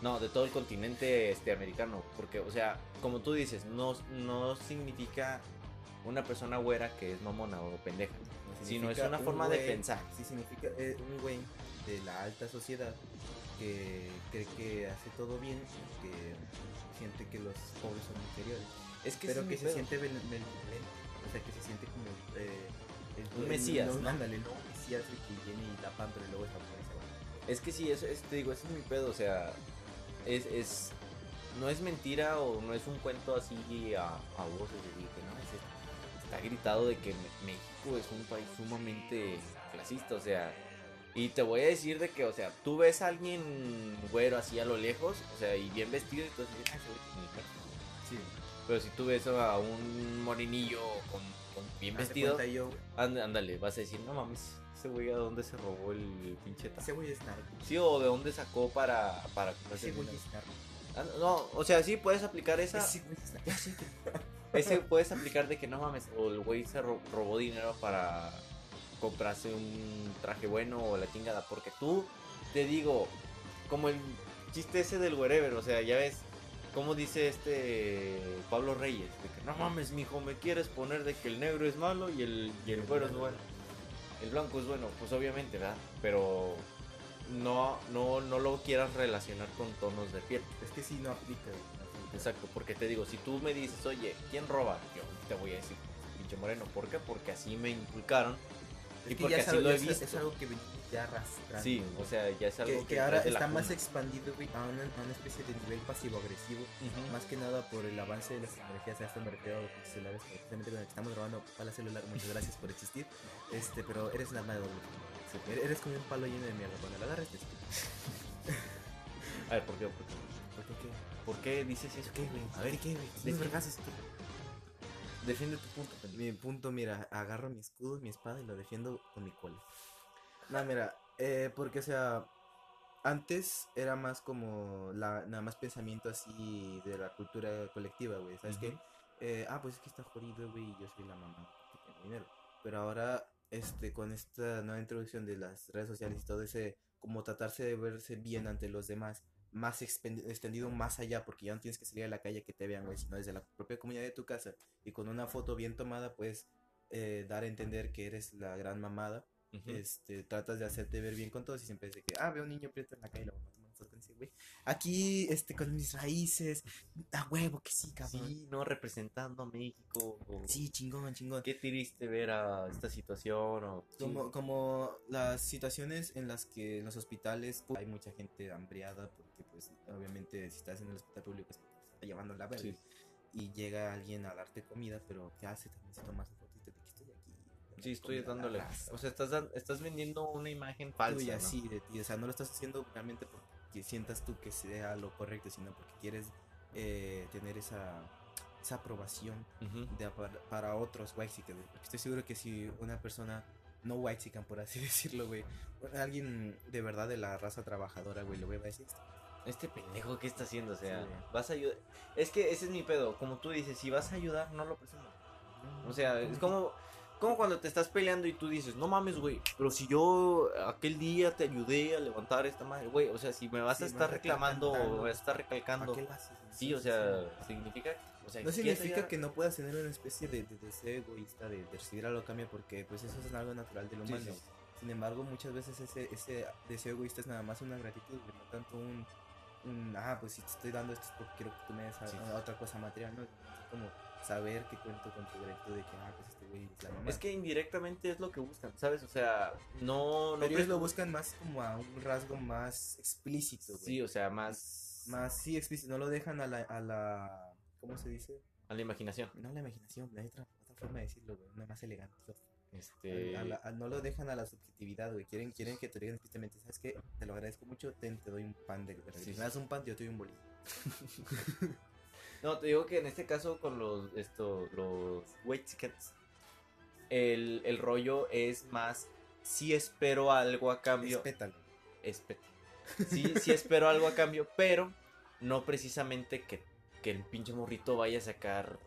S4: No, de todo el continente este, americano. Porque, o sea, como tú dices, no, no significa una persona güera que es mamona o pendeja. Sino es una
S3: un
S4: forma de pensar.
S3: Sí, significa eh, un güey de la alta sociedad que cree que hace todo bien, que siente que los pobres son inferiores.
S4: Es que
S3: pero que
S4: es
S3: se
S4: pedo.
S3: siente benevolente, o sea, que se siente como eh, el-
S4: Un
S3: el-
S4: mesías,
S3: no,
S4: ¿no?
S3: Ándale, no, un mesías el que viene y la pan, pero luego va.
S4: Es que sí, eso es, te digo, ese es mi pedo, o sea, es, es, no es mentira o no es un cuento así a, a voces de que no, es- está gritado de que México es un país sumamente clasista, o sea, y te voy a decir de que, o sea, tú ves a alguien güero así a lo lejos, o sea, y bien vestido, y tú dices, "Ah, ese güey es mexicano".
S3: Sí,
S4: pero si tú ves a un morenillo con, con bien vestido,
S3: yo,
S4: ánd- ándale, vas a decir, no mames, ese güey a dónde se robó el pinche taco?"
S3: ese güey es narco.
S4: Sí, o de dónde sacó para, para comprarse
S3: Ese güey
S4: dinero.
S3: es narco.
S4: Ah, No, o sea, sí puedes aplicar esa.
S3: Ese güey es narco.
S4: Ese puedes aplicar de que no mames, o el güey se ro- robó dinero para comprarse un traje bueno o la chingada. Porque tú, te digo, como el chiste ese del wherever, o sea, ya ves, como dice este Pablo Reyes, de que no mames, mijo, me quieres poner de que el negro es malo y el, y el güero es bueno. El blanco es bueno, pues obviamente, ¿verdad? Pero no, no, no lo quieras relacionar con tonos de piel.
S3: Es que sí, no aplica. güey, no aplica.
S4: Exacto, porque te digo, si tú me dices, oye, ¿quién roba? Yo te voy a decir, pinche moreno. ¿Por qué? Porque así me inculcaron.
S3: Es
S4: y
S3: que
S4: porque
S3: ya
S4: así
S3: algo-
S4: lo he
S3: ya es- algo que ya arrastrando.
S4: Sí,
S3: güey.
S4: o sea, ya es algo
S3: que, ahora
S4: la
S3: está más expandido, güey, a una, a una especie de nivel pasivo-agresivo. Más que nada por el avance de las tecnologías, a esto me refiero a los celulares, precisamente con el que estamos grabando para celular, muchas gracias por existir. Este, pero eres un arma de doble. Eres- como un palo lleno de mierda. Cuando lo agarres, te
S4: A ver, ¿por qué? ¿Por qué?
S3: ¿Por qué?
S4: ¿Por qué dices eso?
S3: ¿Qué, güey?
S4: A ver,
S3: ¿qué, güey? ¿qué?
S4: Defiende tu punto, pendejo.
S3: Mi punto, mira, agarro mi escudo, mi espada y lo defiendo con mi cola. No, mira, eh, porque, o sea, antes era más como la, nada más pensamiento así de la cultura colectiva, güey. ¿Sabes
S4: Ujú.
S3: qué? Eh, ah, pues es que está jodido, güey, y yo soy la mamá que tiene dinero. Pero ahora este, con esta nueva introducción de las redes sociales y todo ese, como tratarse de verse bien ante los demás, más extendido más allá, porque ya no tienes que salir a la calle que te vean, güey, sino desde la propia comunidad de tu casa y con una foto bien tomada, puedes eh, dar a entender que eres la gran mamada. Este, tratas de hacerte ver bien con todos y siempre de que, ah, veo un niño prieto en la calle, lo voy güey. Aquí, este, con mis raíces, a huevo que sí, cabrón.
S4: Sí, no representando a México. o-
S3: Sí, chingón, chingón.
S4: Qué triste ver a esta situación. O...
S3: Como, como las situaciones en las que en los hospitales pues, hay mucha gente hambriada, porque pues obviamente si estás en el hospital público es porque te está llevando la verga.
S4: Sí.
S3: Y llega alguien a darte comida, pero ¿qué hace? También se toma su fotito de que estoy aquí.
S4: Sí, estoy dándole. O sea, estás, estás vendiendo una imagen falsa.
S3: Tuya,
S4: ¿no?
S3: sí, de ti. O sea, no lo estás haciendo realmente porque sientas tú que sea lo correcto, sino porque quieres eh, tener esa, esa aprobación de, para, para otros white Porque estoy seguro que si una persona no white por así decirlo, güey, alguien de verdad de la raza trabajadora, güey, lo ve va a decir.
S4: Este pendejo, ¿qué está haciendo? O sea,
S3: Sí.
S4: vas a ayudar. Es que ese es mi pedo. Como tú dices, si vas a ayudar, no lo presumas. O sea, es como, como cuando te estás peleando y tú dices, no mames, güey, pero si yo aquel día te ayudé a levantar esta madre, güey, o sea, si me vas
S3: Sí,
S4: a estar reclamando o vas a estar
S3: ¿Para
S4: recalcando,
S3: qué lo haces?
S4: sí, o sea, significa, o sea,
S3: No
S4: ¿quieres
S3: significa que no puedas tener una especie de, de deseo egoísta de, de recibir algo a cambio, porque pues eso es algo natural del humano. Sin embargo, muchas veces ese, ese deseo egoísta es nada más una gratitud, no tanto un, un, ah, pues si te estoy dando esto es porque quiero que tú me des a- a otra cosa material, ¿no? Como saber que cuento con tu gratitud de que, ah, pues este güey es
S4: que indirectamente es lo que buscan, ¿sabes? O sea, no, no
S3: Pero ellos lo buscan más como a un rasgo más explícito, güey.
S4: Sí, o sea, más,
S3: Más, sí, explícito, no lo dejan a la, a la, ¿cómo se dice?
S4: a la imaginación.
S3: No a la imaginación, hay otra, otra forma de decirlo, güey, una más elegante.
S4: Este,
S3: A la- a- no lo dejan a la subjetividad, güey. Quieren, quieren que te digan explícitamente, ¿sabes qué? Te lo agradezco mucho, ten, te doy un pan de.
S4: Sí,
S3: Me das un pan, yo te doy un bolillo.
S4: No, te digo que en este caso con los esto los white chickens el, el rollo es más si espero algo a cambio.
S3: Respétalo.
S4: Espete. Sí, sí espero algo a cambio, pero no precisamente que, que el pinche morrito vaya a sacar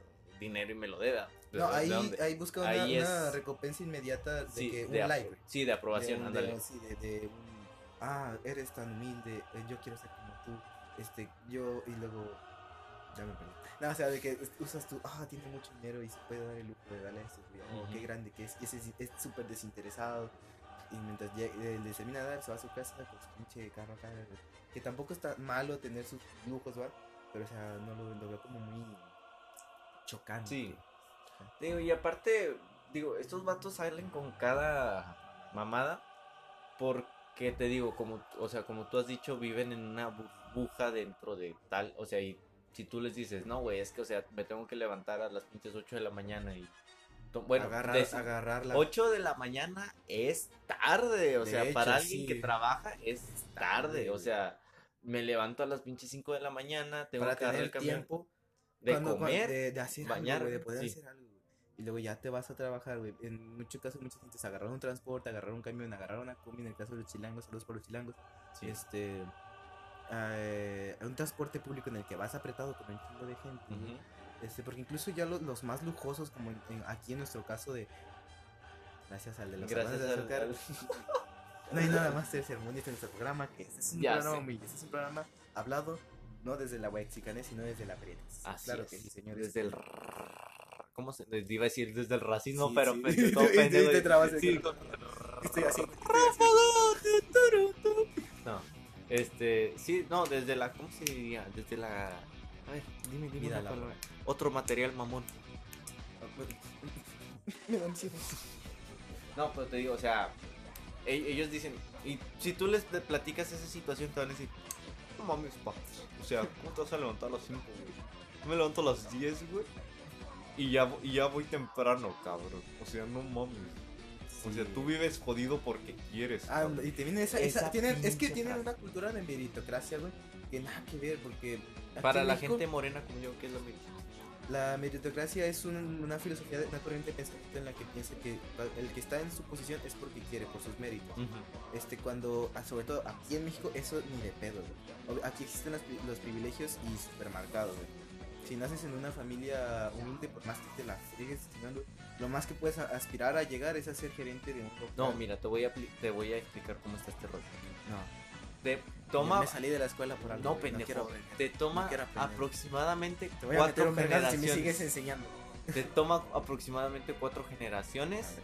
S4: dinero y me lo deba. ¿De
S3: No, ahí, ahí busca una,
S4: Ahí
S3: una
S4: es-
S3: recompensa inmediata de
S4: Sí,
S3: que un
S4: de
S3: like.
S4: Sí, de aprobación,
S3: de, sí, un, ah, eres tan humilde, eh, yo quiero ser como tú, este, yo, y luego, ya me perdí. No, o sea, de que usas tú, ah, tiene mucho dinero y se puede dar el lujo de darle a esto, oh, qué grande que es, y ese es súper desinteresado, y mientras llega- le termina de dar, se va a su casa con su pinche carro acá, que tampoco está malo tener sus lujos, ¿va? Pero, o sea, no lo, lo veo como muy chocante.
S4: Sí. Digo, y aparte, digo, estos vatos salen con cada mamada porque te digo, como, o sea, como tú has dicho, viven en una burbuja dentro de tal, o sea, y si tú les dices, no, güey, es que, o sea, me tengo que levantar a las pinches 8 de la mañana y, bueno,
S3: agarrar,
S4: de-
S3: agarrar la
S4: 8 de la mañana es tarde, o
S3: De
S4: sea,
S3: hecho,
S4: para alguien
S3: sí.
S4: que trabaja es tarde,
S3: tarde,
S4: o sea, me levanto a las pinches 5 de la mañana, tengo
S3: para
S4: que agarrar
S3: tener
S4: el camión
S3: tiempo
S4: de
S3: cuando-
S4: comer,
S3: de, de hacer algo, de poder
S4: sí.
S3: hacer algo. Y luego ya te vas a trabajar, güey. En muchos casos, muchas gente agarrar un transporte, agarrar un camión, agarrar una combi, en el caso de los chilangos, saludos por los chilangos.
S4: Sí.
S3: Este. Eh, un transporte público en el que vas apretado con un chingo de gente. güey.
S4: Ujú.
S3: Este, porque incluso ya los, los más lujosos, como en- en- aquí en nuestro caso de. Gracias al de los
S4: Gracias
S3: de
S4: al-
S3: azúcar, No hay nada más tercermundista en nuestro programa que este es un
S4: Ya
S3: programa
S4: sé.
S3: humilde, este es un programa hablado no desde la Huaxicane, sino desde la Prietas.
S4: Así
S3: claro
S4: es.
S3: que sí, señores.
S4: Desde el. ¿Cómo se iba a decir? Desde el racismo,
S3: Sí,
S4: pero
S3: sí.
S4: pe- todo pendejo.
S3: te trabas de
S4: Sí, con-
S3: ¿Qué estoy haciendo? ¿Qué estoy haciendo?
S4: No, este, sí, no, desde la, ¿cómo se diría? Desde la, a ver, dime, dime
S3: Vida
S4: una
S3: laboral.
S4: palabra. Otro material mamón.
S3: Me da ansiedad.
S4: No, pero te digo, o sea, e- ellos dicen, y si tú les de- platicas esa situación, te van a decir, no mames, pa, o sea, ¿cómo te vas a levantar a las 5, güey? Yo me levanto a las 10, güey, y ya, vo- y ya voy temprano, cabrón, o sea, no mames. O sea, tú vives jodido porque quieres.
S3: Ah,
S4: cabrón.
S3: y te viene esa, esa-
S4: Esa
S3: tienen, es que tienen una cultura de meritocracia, güey, que nada que ver, porque
S4: Para la
S3: México,
S4: gente morena como yo, ¿qué es lo mismo?
S3: La meritocracia es un- una filosofía, de- una corriente de pensamiento en la que piensa que el que está en su posición es porque quiere, por sus méritos. Este, cuando, ah, sobre todo aquí en México, eso ni de pedo, güey. Aquí existen los, los privilegios y supermercados, güey. Si naces en una familia humilde, por más que te la sigues chingando, lo más que puedes aspirar a llegar es a ser gerente de un local.
S4: No, mira, te voy a, te voy a explicar cómo está este rollo.
S3: No.
S4: Te
S3: Toma. Me salí de la escuela por algo.
S4: No, pendejo.
S3: aprender.
S4: te toma
S3: no
S4: aproximadamente
S3: Te voy a meter
S4: cuatro
S3: un vergazo si me
S4: generaciones.
S3: sigues enseñando.
S4: Te toma aproximadamente cuatro generaciones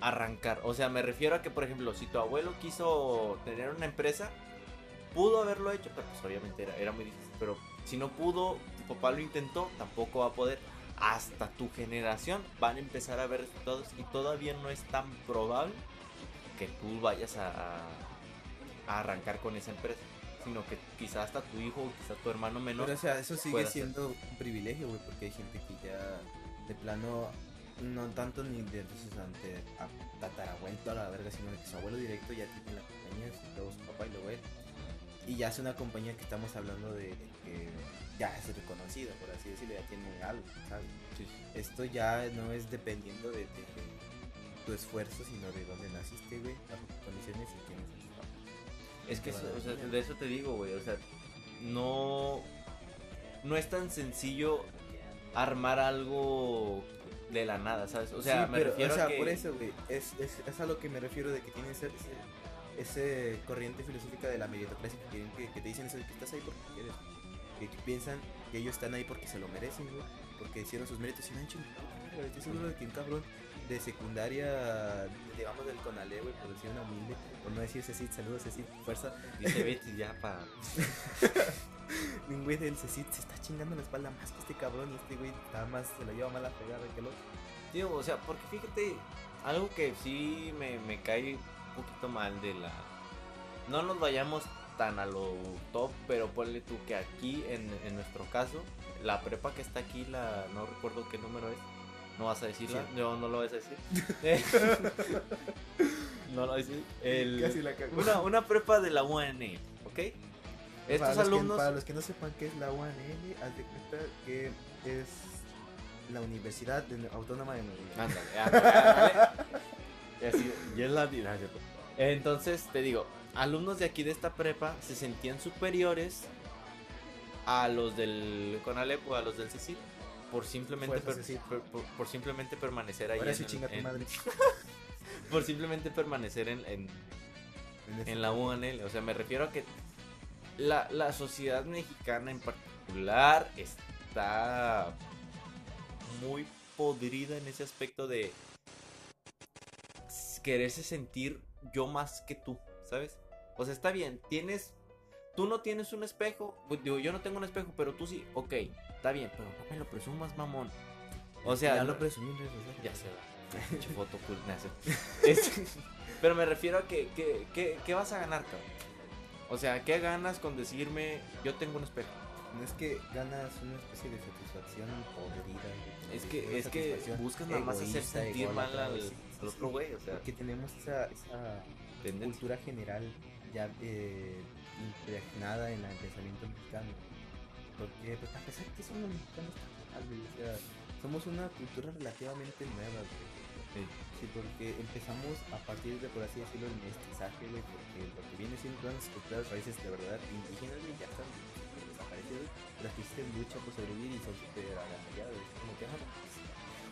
S4: arrancar. O sea, me refiero a que, por ejemplo, si tu abuelo quiso tener una empresa, pudo haberlo hecho, pero pues obviamente era, era muy difícil. Pero si no pudo, tu papá lo intentó, tampoco va a poder. Hasta tu generación van a empezar a ver resultados y todavía no es tan probable que tú vayas a, arrancar con esa empresa. Sino que quizás hasta tu hijo o quizás tu hermano menor.
S3: Pero, o sea, eso sigue siendo un privilegio, güey, porque hay gente que ya de plano, no tanto ni de entonces ante tatarabuelo a la verga, sino de que su abuelo directo ya tiene la compañía, su papá y luego él. Y ya es una compañía que estamos hablando de, de que ya es reconocida, por así decirlo, ya tiene algo, ¿sabes?
S4: Sí.
S3: Esto ya no es dependiendo de, de tu esfuerzo, sino de dónde naciste, güey, bajo qué condiciones y quién es.
S4: Es que eso- o sea, de eso te digo, güey. O sea, no. No es tan sencillo armar algo de la nada, ¿sabes? O sea,
S3: Sí,
S4: me
S3: pero,
S4: refiero
S3: o sea,
S4: a que.
S3: por eso, güey, es, es, es a lo que me refiero de que tiene ese, ese, corriente filosófica de la meritocracia que, que, que te dicen eso de que estás ahí porque quieres, que, que piensan que ellos están ahí porque se lo merecen, güey, porque hicieron sus méritos y no han. Estoy seguro de que un cabrón de secundaria, digamos del Conalé, güey, por decir una humilde, por no decir Cecit, saludos Cecit, fuerza,
S4: Dice Betty ya para.
S3: un güey del Cecit se está chingando la espalda más que este cabrón y este güey nada más se lo lleva mal a pegar que el otro.
S4: Tío, o sea, porque fíjate, algo que sí me, me cae poquito mal de la. No nos vayamos tan a lo top, pero ponle tú que aquí, en, en nuestro caso, la prepa que está aquí, la no recuerdo qué número es. No vas a decirla,
S3: Sí.
S4: no, no lo vas a decir. No lo decir. El-
S3: Casi la cagó.
S4: una, una prepa de la UAN, ¿ok? Estos
S3: para los
S4: alumnos.
S3: Que, para los que no sepan qué es la UANL, haz de cuenta que es la Universidad Autónoma de.
S4: Ándale, ándale, ándale. Y así, y es la vida, ¿cierto? Entonces, te digo, alumnos de aquí de esta prepa se sentían superiores a los del Conalep o a los del Cecil por simplemente per- per- por, por simplemente permanecer ahí
S3: Ahora
S4: en
S3: sí chinga tu
S4: en-
S3: madre.
S4: por simplemente permanecer en, en la UNL. O sea, me refiero a que la, la sociedad mexicana en particular está muy podrida en ese aspecto de quererse sentir yo más que tú, ¿sabes? O sea, está bien, tienes... Tú no tienes un espejo, pues, digo, yo no tengo un espejo, pero tú sí, ok, está bien, pero no me lo presumas, mamón. O sea,
S3: ya
S4: no-
S3: lo presumí sociales.
S4: ya se va. Foto cool, Este, pero me refiero a que, que, que- ¿qué vas a ganar, cabrón? O sea, ¿qué ganas con decirme yo tengo un espejo?
S3: No es que ganas una especie de satisfacción podrida.
S4: Es que, es que buscas nada más hacer sentir mal al, al otro güey, o sea,
S3: Porque tenemos esa, cultura general ya eh, impregnada en el pensamiento mexicano. Porque, pues, a pesar que somos mexicanos, o sea, somos una cultura relativamente nueva, güey.
S4: Sí.
S3: Sí, porque empezamos a partir de, por así decirlo, el mestizaje, güey, porque lo que viene siendo las culturas raíces de verdad indígenas, güey, ya están desaparecidas, las que existen lucha por sobrevivir y son súper güey, como que,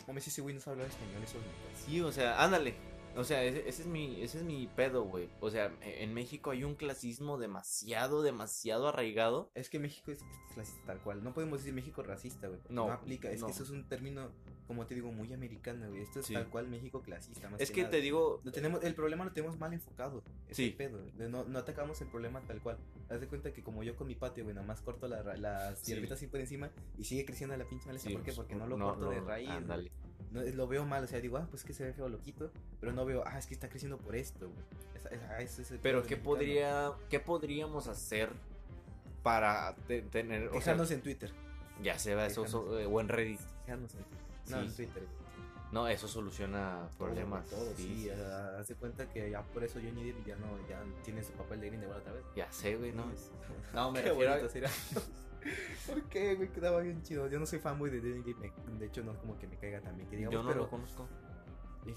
S3: mames, ese güey no sabe hablar español, eso es
S4: Sí, o sea, ándale. O sea, ese, ese es mi, ese es mi pedo, güey. O sea, e- en México hay un clasismo demasiado, demasiado arraigado.
S3: Es que México es, clasista tal cual. No podemos decir México racista, güey.
S4: No,
S3: No, aplica. Es
S4: no.
S3: que eso es un término, como te digo, muy americano, güey. Esto es
S4: Sí.
S3: tal cual México clasista. Más
S4: Es que
S3: nada.
S4: te digo,
S3: Lo tenemos, el problema lo tenemos mal enfocado. Es
S4: Sí.
S3: el pedo. No, no atacamos el problema tal cual. Haz de cuenta que como yo con mi patio, güey, nada más corto la, las
S4: Sí.
S3: hierbitas así por encima y sigue creciendo la pinche maleza. ¿Por qué?
S4: pues,
S3: Porque no lo corto de raíz.
S4: Ándale.
S3: No, lo veo mal, o sea, digo, ah, pues que se ve feo, lo quito. Pero no veo, ah, es que está creciendo por esto, güey. Es el
S4: Pero ¿qué
S3: mexicano.
S4: podría, qué podríamos hacer para te- tener, o sea,
S3: Quejarnos en Twitter.
S4: ya sea eso,
S3: quejarnos.
S4: so- eh, o en Reddit?
S3: Quejarnos en Twitter. No,
S4: Sí.
S3: en Twitter.
S4: No, eso soluciona problemas.
S3: Todo, todo,
S4: sí,
S3: sí. ah, haz de cuenta que ya por eso Johnny Depp ya no ya tiene su papel de Grindelwald otra vez.
S4: Ya sé, güey, no. No, me
S3: Qué
S4: refiero a-.
S3: ¿Por qué, güey? Quedaba bien chido. Yo no soy fanboy de Depp. me- De hecho, no es como que me caiga también. Que digamos,
S4: Yo no
S3: pero,
S4: lo conozco.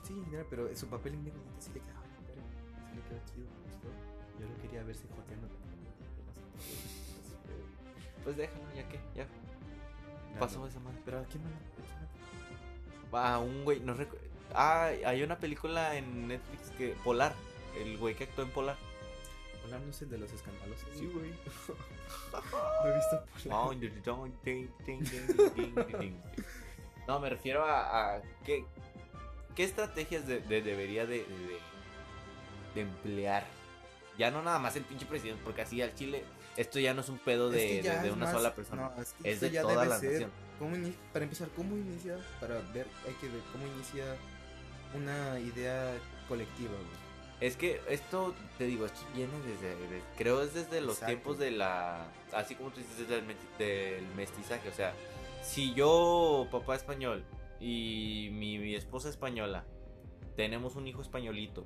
S3: Sí, pero su papel en Grindelwald sí le quedaba bien, pero sí le quedó chido. me gustó. Yo lo quería verse joteando.
S4: Pues déjalo, ya que, ya. pasó esa madre.
S3: Pero ¿a quién manda?
S4: Ah, un güey, no recuerdo. Ah, hay una película en Netflix que. Polar. El güey que actuó en Polar.
S3: Hola, no es el de los escandalosos.
S4: Sí, güey.
S3: No he visto Polar.
S4: No, me refiero a, a qué, qué estrategias de- de- debería de, de- de emplear. Ya no nada más el pinche presidente, porque así al Chile esto ya no es un pedo de,
S3: Es que ya
S4: de- de
S3: es
S4: una
S3: más-
S4: sola persona.
S3: no, es que
S4: es de
S3: ya
S4: toda
S3: debe
S4: la
S3: ser
S4: nación.
S3: cómo para empezar, ¿cómo inicia? Para ver, hay que ver cómo inicia una idea colectiva, güey.
S4: Es que esto, te digo, esto viene desde, de- creo es desde los
S3: Exacto.
S4: tiempos de la, así como tú dices, desde el, del mestizaje, o sea, si yo, papá español, y mi, mi esposa española, tenemos un hijo españolito,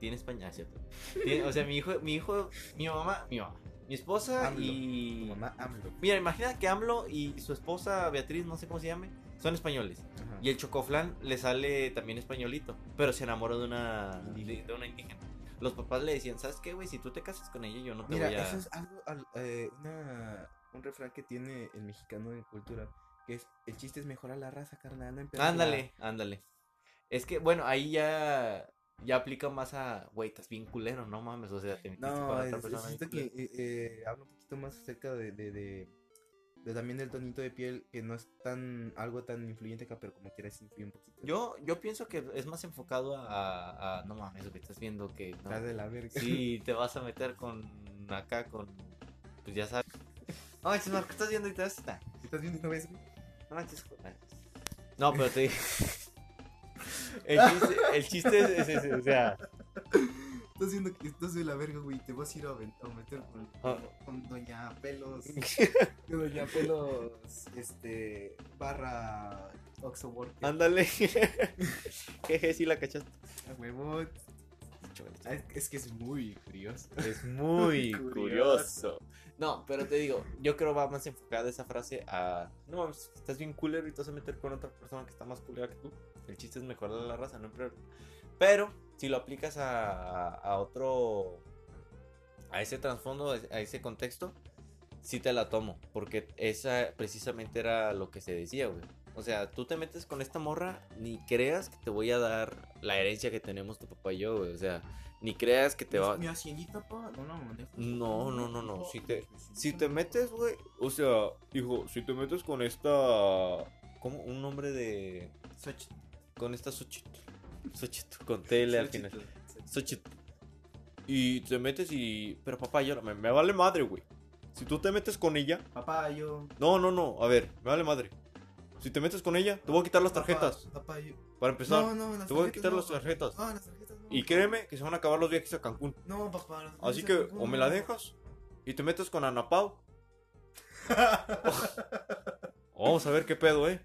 S4: tiene español, ¿cierto? Tiene- o sea, mi hijo, mi hijo, mi mamá, mi mamá, mi esposa
S3: AMLO.
S4: y...
S3: Tu mamá AMLO.
S4: Mira, imagina que AMLO y su esposa Beatriz, no sé cómo se llame, son españoles.
S3: Ajá.
S4: Y el chocoflan le sale también españolito, pero se enamoró de una, de, de una indígena. Los papás le decían, ¿sabes qué, güey? Si tú te casas con ella, yo no te
S3: Mira,
S4: voy a...
S3: eso es algo, al- eh, una, un refrán que tiene el mexicano en cultura, que es, el chiste es mejorar la raza, carnal, no empeorarla".
S4: Ándale, ándale. Es que, bueno, ahí ya, ya aplica más a, güey, estás bien culero, no mames, o sea, te metiste
S3: No,
S4: otra
S3: es,
S4: persona
S3: siento que eh, eh, habla un poquito más acerca de, de, de, de también del tonito de piel, que no es tan algo tan influyente acá, pero como quieras influye un poquito.
S4: Yo, yo pienso que es más enfocado a, a- no mames, que estás viendo que... no,
S3: de la verga.
S4: Sí, te vas a meter con acá, con, pues ya sabes. Ay, Marco, ¿estás viendo y te vas a...
S3: ¿Estás viendo y no ves?
S4: No manches. No, pero te. El chiste, el chiste es, es ese, o sea.
S3: Estás viendo que estás de la verga, güey, te vas a ir a, meter con,
S4: Ah.
S3: con Doña Pelos. Doña Pelos, este, barra Oxo Worker.
S4: Ándale. Jeje, sí la cachaste.
S3: A huevo. Ah, Es, es que es muy curioso.
S4: Es muy
S3: Curioso.
S4: No, pero te digo, yo creo va más enfocada esa frase a. No estás bien culero y te vas a meter con otra persona que está más culera que tú. El chiste es mejorar la raza, no empeorar. Pero si lo aplicas a, a otro. A ese trasfondo, a ese contexto, sí te la tomo. Porque esa precisamente era lo que se decía, güey. O sea, tú te metes con esta morra, ni creas que te voy a dar la herencia que tenemos tu papá y yo, güey. O sea, ni creas que te va.
S3: Mi haciendita, pa, no.
S4: No, no, no, no, si te- Si te
S3: metes
S4: metes, güey, o sea, hijo, si te metes con esta. ¿Cómo? Un nombre de. Con esta Xochitl. Xochitl, con tele al final. Xochitl. Y te metes y. Pero papá, yo me, me vale madre, güey. Si tú te metes con ella.
S3: Papá, yo.
S4: No, no, no. A ver, me vale madre. Si te metes con ella, te voy a quitar las tarjetas.
S3: Papá, yo.
S4: Para empezar,
S3: No, no, las
S4: te voy a quitar
S3: no.
S4: las tarjetas.
S3: No, las tarjetas no.
S4: Y créeme que se van a acabar los viajes a Cancún.
S3: No, papá. las
S4: Así que o me la dejas y te metes con Ana Pau. Vamos a ver qué pedo, eh.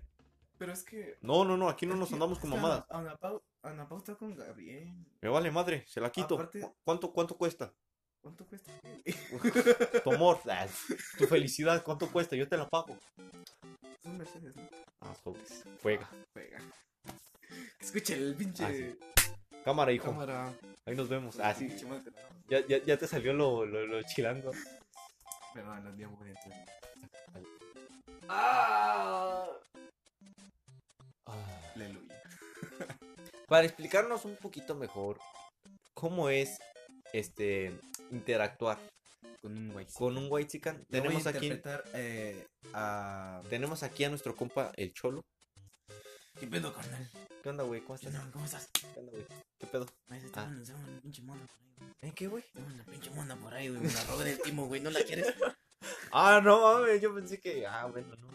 S3: Pero es que.
S4: No, no, no, aquí no nos andamos con mamadas.
S3: Ana, Ana Pau, Ana Pau está con Gabriel.
S4: Me vale madre, se la quito.
S3: Aparte-
S4: ¿Cu- ¿Cuánto, cuánto cuesta?
S3: ¿Cuánto cuesta?
S4: Tu amor, ah, tu felicidad, ¿cuánto cuesta? Yo te la pago.
S3: Es un Mercedes, ¿no?
S4: Ah, sobres. Juega.
S3: Pega. Escucha el pinche.
S4: Ah, sí. Cámara, hijo.
S3: Cámara.
S4: Ahí nos vemos. Ah, sí.
S3: Pinche madre, no.
S4: Ya, ya, ya te salió lo, lo, lo chilango.
S3: Perdón, los días muy.
S4: Ah.
S3: Aleluya.
S4: Para explicarnos un poquito mejor cómo es este interactuar
S3: Con un guay.
S4: con un white chican, tenemos aquí
S3: eh, a.
S4: tenemos aquí a nuestro compa el Cholo.
S3: ¿Qué pedo, carnal?
S4: ¿Qué onda, güey? ¿Cómo
S3: ¿Qué
S4: estás?
S3: onda? ¿Cómo estás?
S4: ¿Qué onda, güey? ¿Qué pedo?
S3: Ahí se
S4: Ah.
S3: está lanzando una pinche mona por ahí.
S4: ¿En qué, güey?
S3: Una pinche mona por ahí, güey. Me la robé del timo, güey. ¿No la quieres?
S4: Ah, no mames, yo pensé que ah, bueno, no,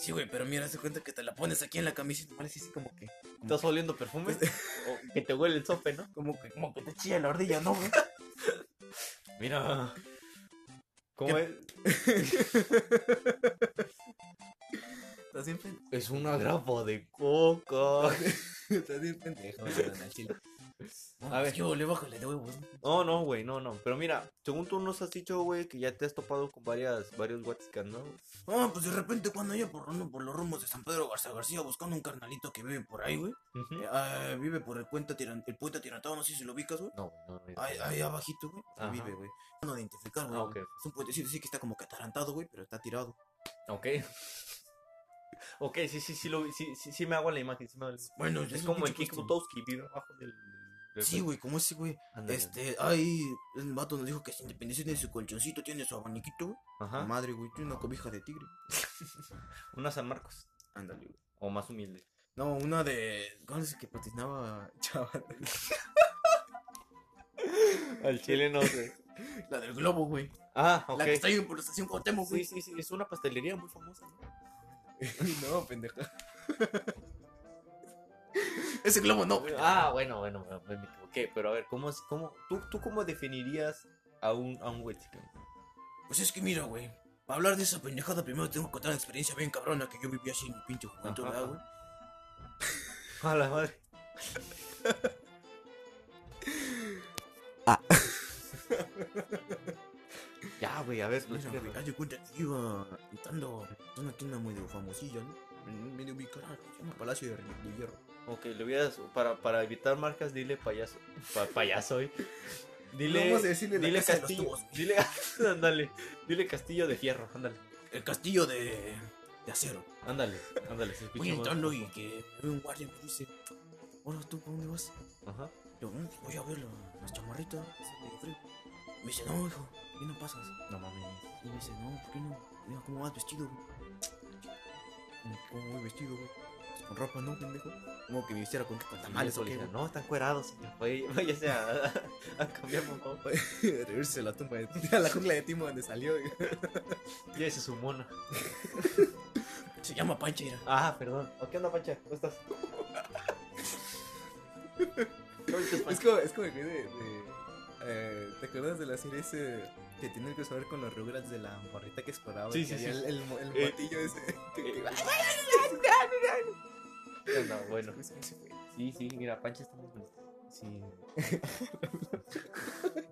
S3: Sí, güey, pero mira, se cuenta que te la pones aquí en la camiseta. Parece así como que.
S4: ¿Estás oliendo perfume? o que te huele el sope, ¿no?
S3: Como que, como que te chilla la ardilla, ¿no, güey?
S4: Mira. ¿Cómo
S3: ¿Qué?
S4: es?
S3: Estás bien pendejo.
S4: Es una grapa de coca.
S3: Estás bien pendejo, güey,
S4: A ver.
S3: yo le bájale de huevos.
S4: No, no, güey, no, no. Pero mira, según tú nos has dicho, güey, que ya te has topado con varias, varios Watscan, ¿no?
S3: Ah, pues de repente cuando yo por, ando por los rumbos de San Pedro Garza García buscando un carnalito que vive por ahí, güey. Eh, ah, vive por el puente tiran, el puente tirantado, no sé si lo ubicas, güey.
S4: No, no, no.
S3: Ahí, ahí abajito, güey. Ahí vive, güey. No identificar, güey.
S4: Ah.
S3: Es un puentecito, sí que está como que atarantado, güey, pero está tirado.
S4: Ok. Ok, sí, sí, sí, lo, sí, sí, sí me hago la imagen. sí me hago la imagen.
S3: Bueno,
S4: Es como el Kick Butowski, vive abajo del...
S3: Sí, güey, como ese, güey. Este, ay, el vato nos dijo que sin independencia tiene su colchoncito, tiene su abaniquito, güey.
S4: Ajá.
S3: Madre, güey, tiene una cobija de tigre.
S4: Una San Marcos.
S3: Ándale, güey.
S4: O más humilde.
S3: No, una de. ¿Cuál es el que patinaba, chaval?
S4: Al chile no sé.
S3: La del globo, güey.
S4: Ah, ok.
S3: La que está ahí por la estación Cuauhtémoc,
S4: Sí,
S3: güey.
S4: sí, sí, es una pastelería muy famosa. ¿no?
S3: no, pendeja. Ese globo no, güey.
S4: Ah, bueno, bueno, bueno, me equivoqué. Pero a ver, ¿cómo, es- cómo, tú, ¿tú cómo definirías a un, a un?
S3: Pues es que mira, güey. Para hablar de esa pendejada, primero tengo que contar una experiencia bien cabrona que yo viví así en mi pinche juventud,
S4: Ajá,
S3: ¿verdad,
S4: ajá.
S3: güey?
S4: A la madre.
S3: Ah.
S4: ya, güey, a ver,
S3: Mira, güey, haz de cuenta que iba entrando una tienda medio famosilla, ¿no? Medio ubicada, se llama Palacio de, de Hierro.
S4: Ok, le hubieras, para, para evitar marcas, dile payaso. Pa- payaso hoy. Dile,
S3: Vamos a decirle la
S4: dile
S3: casa de los
S4: castillo.
S3: tubos.
S4: Dile, ándale. Dile castillo de fierro, ándale.
S3: El castillo de, de acero.
S4: Ándale, ándale, se
S3: Voy entrando y que me ve un guardia y me dice, hola, ¿tú por dónde vas?
S4: Ajá.
S3: Yo, "Mm, voy a ver la- las chamarritas. Me dice, no, hijo, ¿qué no pasas?
S4: No mames.
S3: Y me dice, no, ¿por qué no? Mira, ¿cómo vas vestido, güey? "¿Cómo- ¿Cómo voy vestido, güey? Pues con ropa, ¿no, pendejo? Como que me vistiera con, con tamales o qué, güey.
S4: No, están cuerados, señor. Oye, Váyase a, a cambiar, favor.
S3: Reírse a la tumba de a la jungla de Timo donde salió. güey.
S4: Llévese su mona.
S3: Se llama Pancha, mira.
S4: Ah, perdón. ¿O ¿Qué onda, Pancha? ¿Cómo estás? ¿Cómo estás,
S3: Es como, es como de. de, eh, ¿Te acuerdas de la serie ese que tiene que saber con los Rugrats de la morrita que exploraba?
S4: Sí, sí, sí.
S3: El, el, mo- el
S4: Eh,
S3: motillo ese. que- que-
S4: ¿Qué onda? Bueno. Sí, sí, mira, Pancha está muy bonita.
S3: Sí.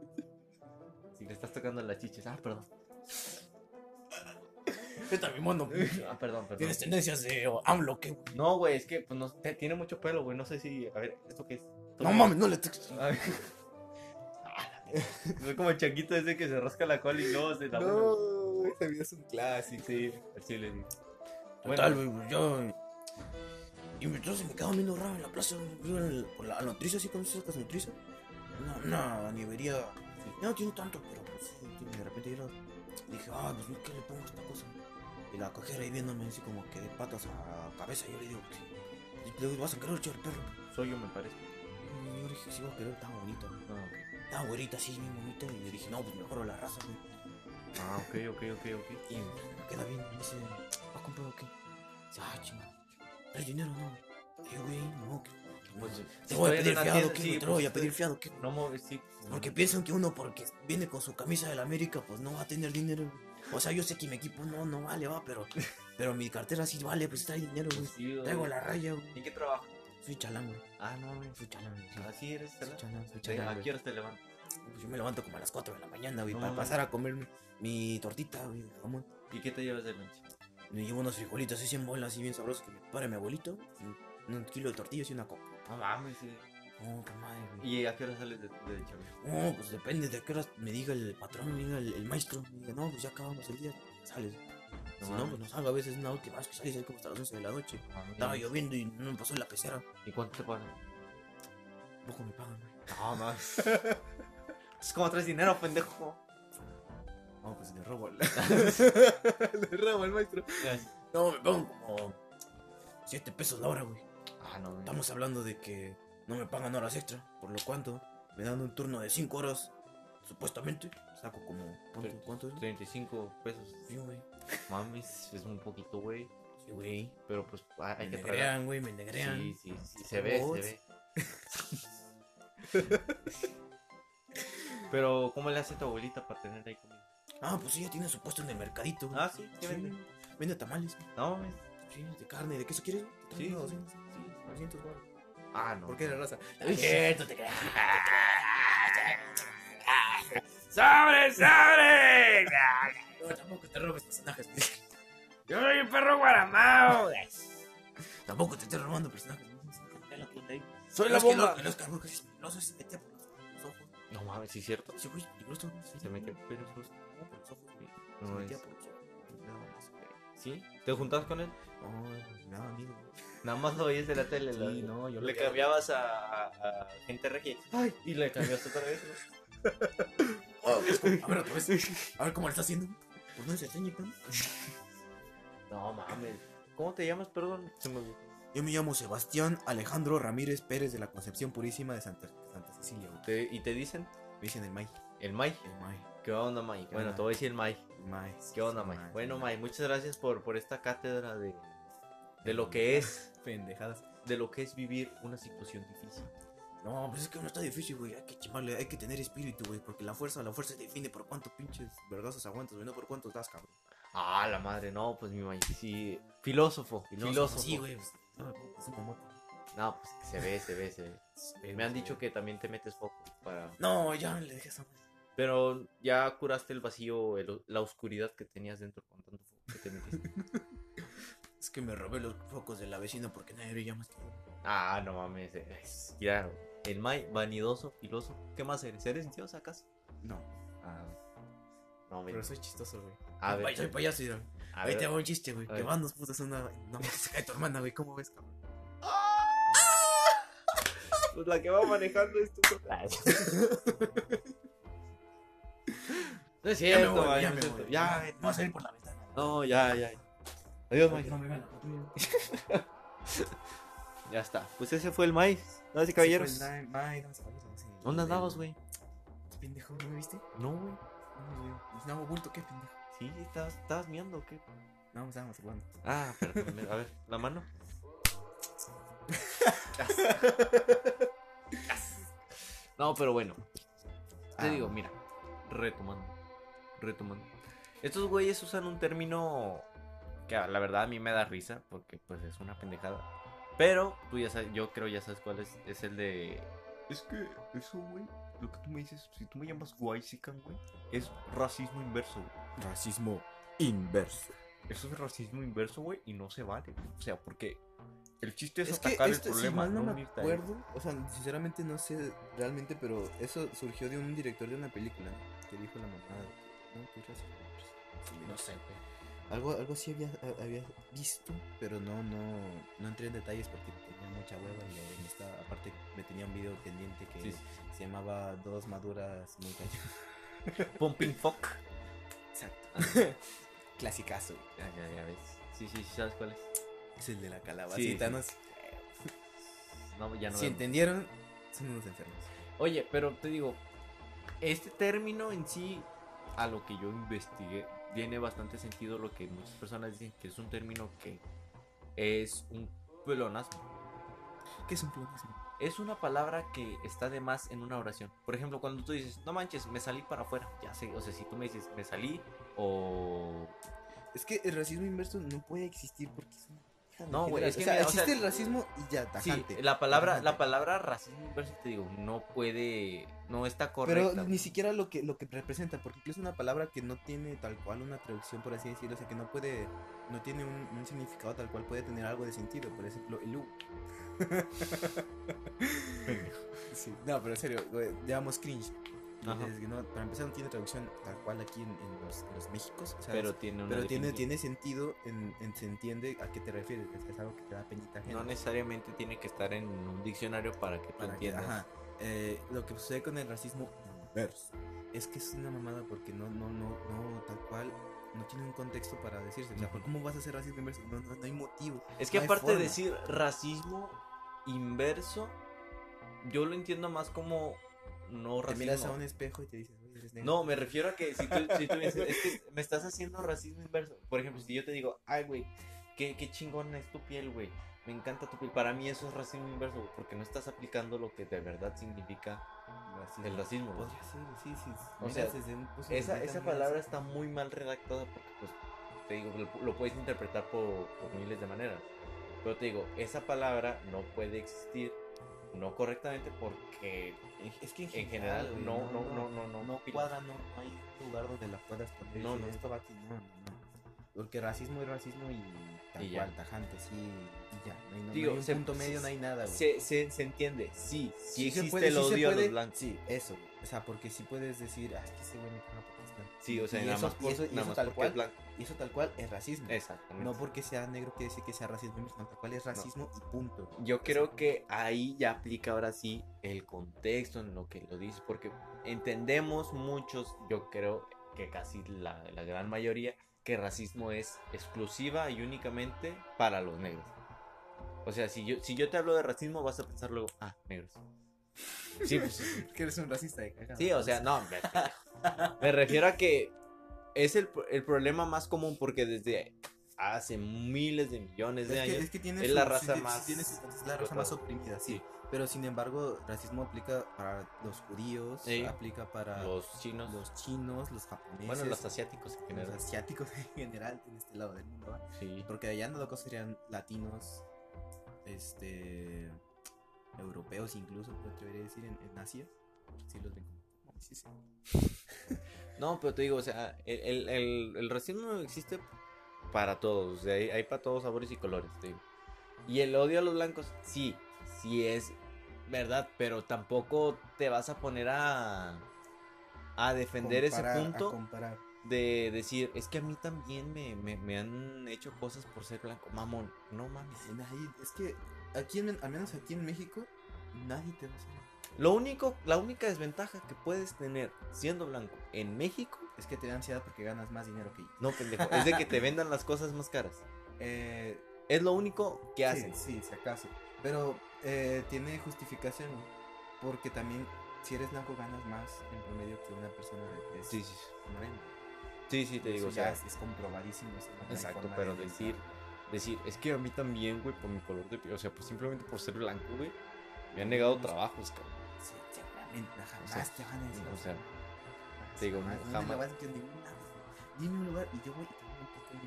S4: Si le estás tocando las chiches. Ah, perdón.
S3: Está mi mono.
S4: Ah, perdón, perdón.
S3: Tienes tendencias de AMLO, ¿qué?
S4: No, güey, es que pues, no, te- tiene mucho pelo, güey. No sé si. A ver, ¿esto qué es?
S3: No mames, no le
S4: Es como el changuito ese que se rasca la cola y luego se la
S3: No, ese video es un clásico.
S4: Sí, sí le digo.
S3: Total, güey, pues yo. Y entonces me quedaba viendo raro en la plaza, güey, en el- por la nutriza, ¿sí conoces esas nutriza? Una, una nievería. Ya no tiene tanto, pero pues sí, tiene- de repente yo dije, ah, pues ¿qué le pongo a esta cosa? Y la cajera ahí viéndome así como que de patas a cabeza, yo le digo, ¿qué? Le digo, vas a querer echar el perro.
S4: Soy yo, me parece.
S3: Y yo dije, sí, va a querer, estaba bonita, güey.
S4: Ah.
S3: Estaba güerita así, bien bonita. Y le dije, no, pues mejor la raza, güey.
S4: Ah, ok, ok, ok, ok.
S3: Y me queda bien, me dice, ¿vas a comprar o qué? Dice, ah, chingada. ¿Traes dinero no? güey?" Y yo, güey, no, que.
S4: Pues,
S3: Te voy a pedir fiado, ¿qué?
S4: sí?
S3: Te
S4: pues,
S3: voy a
S4: estoy-
S3: pedir fiado, ¿qué?
S4: No mueves, sí.
S3: Porque piensan que uno, porque viene con su camisa de la América, pues no va a tener dinero. güey. O sea, yo sé que mi equipo no, no vale, va, pero, pero mi cartera sí vale, pues trae dinero, güey.
S4: Pues sí, güey.
S3: Traigo la raya, güey.
S4: ¿En qué trabajo?
S3: Soy chalán, güey.
S4: Ah, no, güey.
S3: Soy chalán, güey. sí.
S4: Así eres,
S3: Soy chalán, soy chalán,
S4: ¿A
S3: güey.
S4: qué horas te levantas?
S3: Pues yo me levanto como a las 4 de la mañana, güey,
S4: No
S3: para pasar a comer mi, mi tortita, güey, de jamón.
S4: ¿Y qué te llevas de lunch?
S3: Me llevo unos frijolitos así en bolas, así bien sabrosos que me prepara mi abuelito. Un kilo de tortillas y una coca.
S4: No mames, sí.
S3: Oh, qué madre, güey.
S4: ¿Y a qué hora sales de, de?
S3: No, pues depende de qué horas me diga el patrón, me diga el, el maestro. Me diga, no, pues ya acabamos el día, sales.
S4: No
S3: si no, pues no salgo a veces una última vez que salí, como hasta las 11 de la noche.
S4: No
S3: Estaba lloviendo y no me pasó la pecera.
S4: ¿Y cuánto te pagan?
S3: Poco me pagan, güey.
S4: No, no. es como traes dinero, pendejo.
S3: No, pues le robo le robo al maestro. No, me pagan como 7 pesos la hora, güey.
S4: Ah, no.
S3: Estamos hablando de que no me pagan horas extra, por lo cuanto me dan un turno de 5 horas, supuestamente. Saco como, ¿cuánto, cuánto es?
S4: 35 pesos.
S3: Sí, güey.
S4: Mames, es un poquito, güey.
S3: Sí, güey.
S4: Pero pues hay, hay
S3: Me
S4: que
S3: negrean, güey, me negrean.
S4: Sí, sí, sí. Se ve, se ve. Pero, ¿cómo le hace tu abuelita para tener ahí comida?
S3: Ah, pues ella tiene su puesto en el mercadito.
S4: Ah, sí, ¿qué
S3: Sí,
S4: vende?
S3: Vende tamales.
S4: No mames.
S3: Sí, de carne, ¿de queso quieres?
S4: Sí,
S3: traigo
S4: sí,
S3: 200, sí, 200 baros.
S4: Ah, no.
S3: ¿Por qué la raza? Cierto, te creas.
S1: ¡Sobre, sobre!
S3: No, tampoco te robes personajes.
S1: Yo soy el perro guaramao.
S3: Tampoco te estoy robando personajes. Soy
S1: Soy la
S3: Es
S1: bomba.
S3: lo- Los Skywalker es peligroso, se metía por los, por los ojos.
S4: No mames, sí, cierto.
S3: Sí, güey,
S4: Se metió
S3: güey.
S4: pelos.
S3: No, por los ojos, güey. Se
S4: No
S3: metía
S4: es.
S3: por los ojos.
S4: No, es- ¿Sí? ¿Te juntabas con él?
S3: No, no, amigo.
S4: Nada más lo veías de la tele.
S3: Sí, no, yo
S4: Le cambiabas a, a- a gente regia. Ay, y le cambiaste otra vez.
S3: Oh, es como- a ver otra vez. A ver cómo le está haciendo. Pues no se está inyectando.
S4: No mames. ¿Cómo te llamas, perdón?
S3: Yo me llamo Sebastián Alejandro Ramírez Pérez de la Concepción Purísima de Santa, Santa Cecilia.
S4: Te- ¿Y te dicen?
S3: Me dicen el May.
S4: El Mai.
S3: El May.
S4: ¿Qué onda, Mai?
S3: ¿Qué
S4: Bueno,
S3: onda?
S4: te voy a decir el Mai.
S3: El May.
S4: ¿Qué onda, Mai?
S3: May.
S4: Bueno, Mai, muchas gracias por, por esta cátedra de, de lo que es
S3: Pendejadas.
S4: de lo que es vivir una situación difícil.
S3: No, pues es que no está difícil, güey. Hay que chimarle, hay que tener espíritu, güey. Porque la fuerza, la fuerza define por cuántos pinches vergazos aguantas, güey. No por cuántos das, cabrón.
S4: Ah, la madre, no, pues mi Mai, sí. Filósofo, filósofo.
S3: Sí, güey. pues, No moto.
S4: No, pues se ve, se ve, se ve. Me han dicho que también te metes poco para...
S3: No, ya le dejé esa.
S4: Pero ya curaste el vacío, el- la oscuridad que tenías dentro con tanto foco que te metiste.
S3: Es que me robé los focos de la vecina porque nadie brilla más que yo.
S4: ah, no mames. es- Ya, el Mai, vanidoso, filósofo. ¿Qué más eres? ¿Eres Dios acaso?
S3: No,
S4: Ah, no, me...
S3: pero soy chistoso, güey.
S4: A ver,
S3: soy payaso,
S4: a
S3: Ahí
S4: ver.
S3: te hago un chiste, güey. Que van dos putas una. No, se cae tu hermana, güey. ¿Cómo ves, cabrón?
S4: Pues la que va manejando esto. no es
S3: Ya me
S4: cierto,
S3: voy,
S4: Mai,
S3: ya
S4: no
S3: me
S4: es cierto.
S3: voy.
S4: Ya,
S3: a salir por la ventana.
S4: no, ya, ya. Adiós, Mai.
S3: No me patrulla.
S4: Ya está. Pues ese fue el Mai. Damas y caballeros.
S3: Ese fue el Nine- Ay, damas y caballeros, sí.
S4: ¿Dónde
S3: El-
S4: andabas, güey?
S3: Pendejo, ¿no me viste?
S4: No, güey.
S3: No. No hago bulto, ¿qué pendejo?
S4: Sí, estabas, estabas miando o qué?
S3: No, estábamos jugando.
S4: Ah, perdón. A ver, la mano. No, pero bueno. Te
S3: Ah.
S4: digo, mira, retomando. Retomando. Estos güeyes usan un término que la verdad a mí me da risa porque pues es una pendejada. Pero tú ya sabes, yo creo ya sabes cuál es. Es el de... Es que eso, güey, lo que tú me dices, si tú me llamas Waisican, güey, es racismo inverso, güey.
S3: Racismo inverso.
S4: Eso es racismo inverso, güey, y no se vale, güey. O sea, porque el chiste es,
S3: Es que
S4: atacar
S3: este,
S4: el
S3: si
S4: problema,
S3: mal no me acuerdo, o sea, sinceramente no sé realmente, pero eso surgió de un director de una película que dijo la mamá de, no. Sí,
S4: No sé, güey.
S3: Algo, algo sí había, había visto, pero no, no, no entré en detalles porque tenía mucha hueva y aparte me tenía un video pendiente que
S4: Sí, sí.
S3: se llamaba Dos Maduras Muy Cañón.
S4: Pumping fuck.
S3: Exacto. Clasicazo. güey.
S4: Ya, ya, ya ves. Sí, sí, sí, ¿sabes cuál es?
S3: Es el de la calabacita,
S4: sí.
S3: ¿no? sé.
S4: No, ya no
S3: si
S4: vemos.
S3: entendieron, son unos enfermos.
S4: Oye, pero te digo, este término en sí, a lo que yo investigué, tiene bastante sentido lo que muchas personas dicen que es un término que es un pleonasmo.
S3: ¿Qué es un pleonasmo?
S4: Es una palabra que está de más en una oración. Por ejemplo, cuando tú dices, no manches, me salí para afuera. Ya sé, o sea, si tú me dices, me salí o...
S3: Es que el racismo inverso no puede existir porque es una
S4: No, güey, es que
S3: o sea,
S4: mira, o
S3: existe
S4: sea,
S3: el racismo y ya,
S4: Sí,
S3: tajante.
S4: la palabra,
S3: tajante.
S4: la palabra racismo inverso, te digo, no puede, no está
S3: Pero
S4: correcta.
S3: ni siquiera lo que, lo que representa, porque es una palabra que no tiene tal cual una traducción, por así decirlo, o sea, que no puede, no tiene un, un significado tal cual, puede tener algo de sentido, por ejemplo, el U. sí, no, pero en serio, güey, digamos cringe. No, para empezar no tiene traducción tal cual aquí en, en los, en los Méxicos,
S4: pero tiene una
S3: pero tiene,
S4: definición.
S3: tiene sentido, en, en- se entiende a qué te refieres, es, algo que te da penita ajena.
S4: No necesariamente tiene que estar en un diccionario para que tú
S3: Para que-
S4: entiendas.
S3: ajá. Eh, lo que sucede con el racismo inverso es que es una mamada porque no, no, no, no, tal cual, no tiene un contexto para decirse. O sea. ¿cómo vas a hacer racismo inverso? No, no, no hay motivo.
S4: Es que
S3: no
S4: aparte de decir racismo inverso, yo lo entiendo más como no
S3: Te
S4: racismo.
S3: miras a un espejo y te dices, oye, eres negro.
S4: No, me refiero a que si tú, si tú me dices, es que me estás haciendo racismo inverso. Por ejemplo, si yo te digo, ay, güey, qué, qué chingona es tu piel, güey. Me encanta tu piel. Para mí eso es racismo inverso, güey, porque no estás aplicando lo que de verdad significa el racismo.
S3: Podría ser, sí, sí.
S4: O sea,
S3: desde un punto
S4: Esa, esa palabra está muy mal redactada porque, pues, te digo, lo, lo puedes interpretar por, por miles de maneras. Pero te digo, esa palabra no puede existir no correctamente porque
S3: Es que
S4: en general,
S3: güey,
S4: no, no, no, no, no,
S3: no cuadra, no, no hay lugar donde la puedas poner.
S4: No, no.
S3: Esto va aquí, no, no, no. Porque racismo es racismo y tal
S4: Y
S3: cual, tajante, sí, y ya. No hay, no- no
S4: Digo,
S3: hay un
S4: se-
S3: punto
S4: se-
S3: medio, no hay nada, güey.
S4: se, se, se entiende, sí, sí,
S3: se
S4: existe
S3: puede,
S4: el
S3: sí se
S4: odio a
S3: puede,
S4: los blancos.
S3: Sí, eso. güey. O sea, porque sí puedes decir, ah, es que ese güey me caga porque es blanco.
S4: Sí, o sea,
S3: Y
S4: nada
S3: eso-
S4: más
S3: y
S4: por,
S3: eso- y
S4: nada
S3: eso
S4: más
S3: tal cual,
S4: blanco.
S3: Y eso tal cual es racismo.
S4: Exactamente.
S3: No porque sea negro quiere decir que sea racismo, sino tal cual es racismo y punto.
S4: Yo creo que ahí ya aplica ahora sí el contexto en lo que lo dices, porque entendemos muchos, yo creo que casi la, la gran mayoría, que racismo es exclusiva y únicamente para los negros. O sea, si yo, si yo te hablo de racismo, vas a pensar luego, ah, negros. Sí, pues,
S3: que eres un racista de
S4: sí, o sea, no, me, me refiero a que es el, el problema más común porque desde hace miles de millones
S3: Es
S4: de
S3: que,
S4: años
S3: es que tiene
S4: es
S3: su-
S4: la
S3: sí,
S4: raza
S3: sí,
S4: más
S3: tiene su- es la raza más oprimida, sí. Pero sin embargo, racismo aplica para los judíos,
S4: Sí.
S3: aplica para
S4: los chinos,
S3: los chinos, los japoneses,
S4: bueno, los asiáticos en
S3: los
S4: general.
S3: asiáticos en general en este lado del mundo.
S4: Sí.
S3: Porque allá no locos serían latinos, este, europeos incluso, te atrevería a decir, en, en Asia. Sí los ven como... "No, sí, sí".
S4: No, pero te digo, o sea, el, el, el- el racismo existe para todos, o sea, hay, hay para todos sabores y colores, te digo. Y el odio a los blancos, sí, sí es verdad, pero tampoco te vas a poner a, a defender
S3: Comparar-
S4: ese
S3: a
S4: punto
S3: comparar.
S4: De decir, es que a mí también me, me, me han hecho cosas por ser blanco, mamón, no mames.
S3: Nadie- es que aquí, en, al menos aquí en México, nadie te va a hacer.
S4: Lo único, la única desventaja que puedes tener siendo blanco en México,
S3: Es que te da ansiedad porque ganas más dinero que yo.
S4: no pendejo, es de que te vendan las cosas más caras.
S3: Eh,
S4: Es lo único que hacen.
S3: Sí, sí, si acaso. Pero eh, tiene justificación. Porque también, si eres blanco, ganas más en promedio que una persona de, de
S4: Sí, sí,
S3: morena.
S4: Sí, sí, te
S3: Eso
S4: digo, o
S3: ya
S4: sea,
S3: es, es comprobadísimo. eso
S4: exacto, pero
S3: de
S4: decir, decir, es que a mí también, güey, por mi color de piel, o sea, pues simplemente por ser blanco, güey, me han negado trabajos, cabrón.
S3: Sí, seguramente, jamás
S4: O sea,
S3: te van a decir.
S4: o
S3: eso.
S4: sea, te digo,
S3: jamás,
S4: jamás.
S3: No vas. Dime un lugar y yo voy.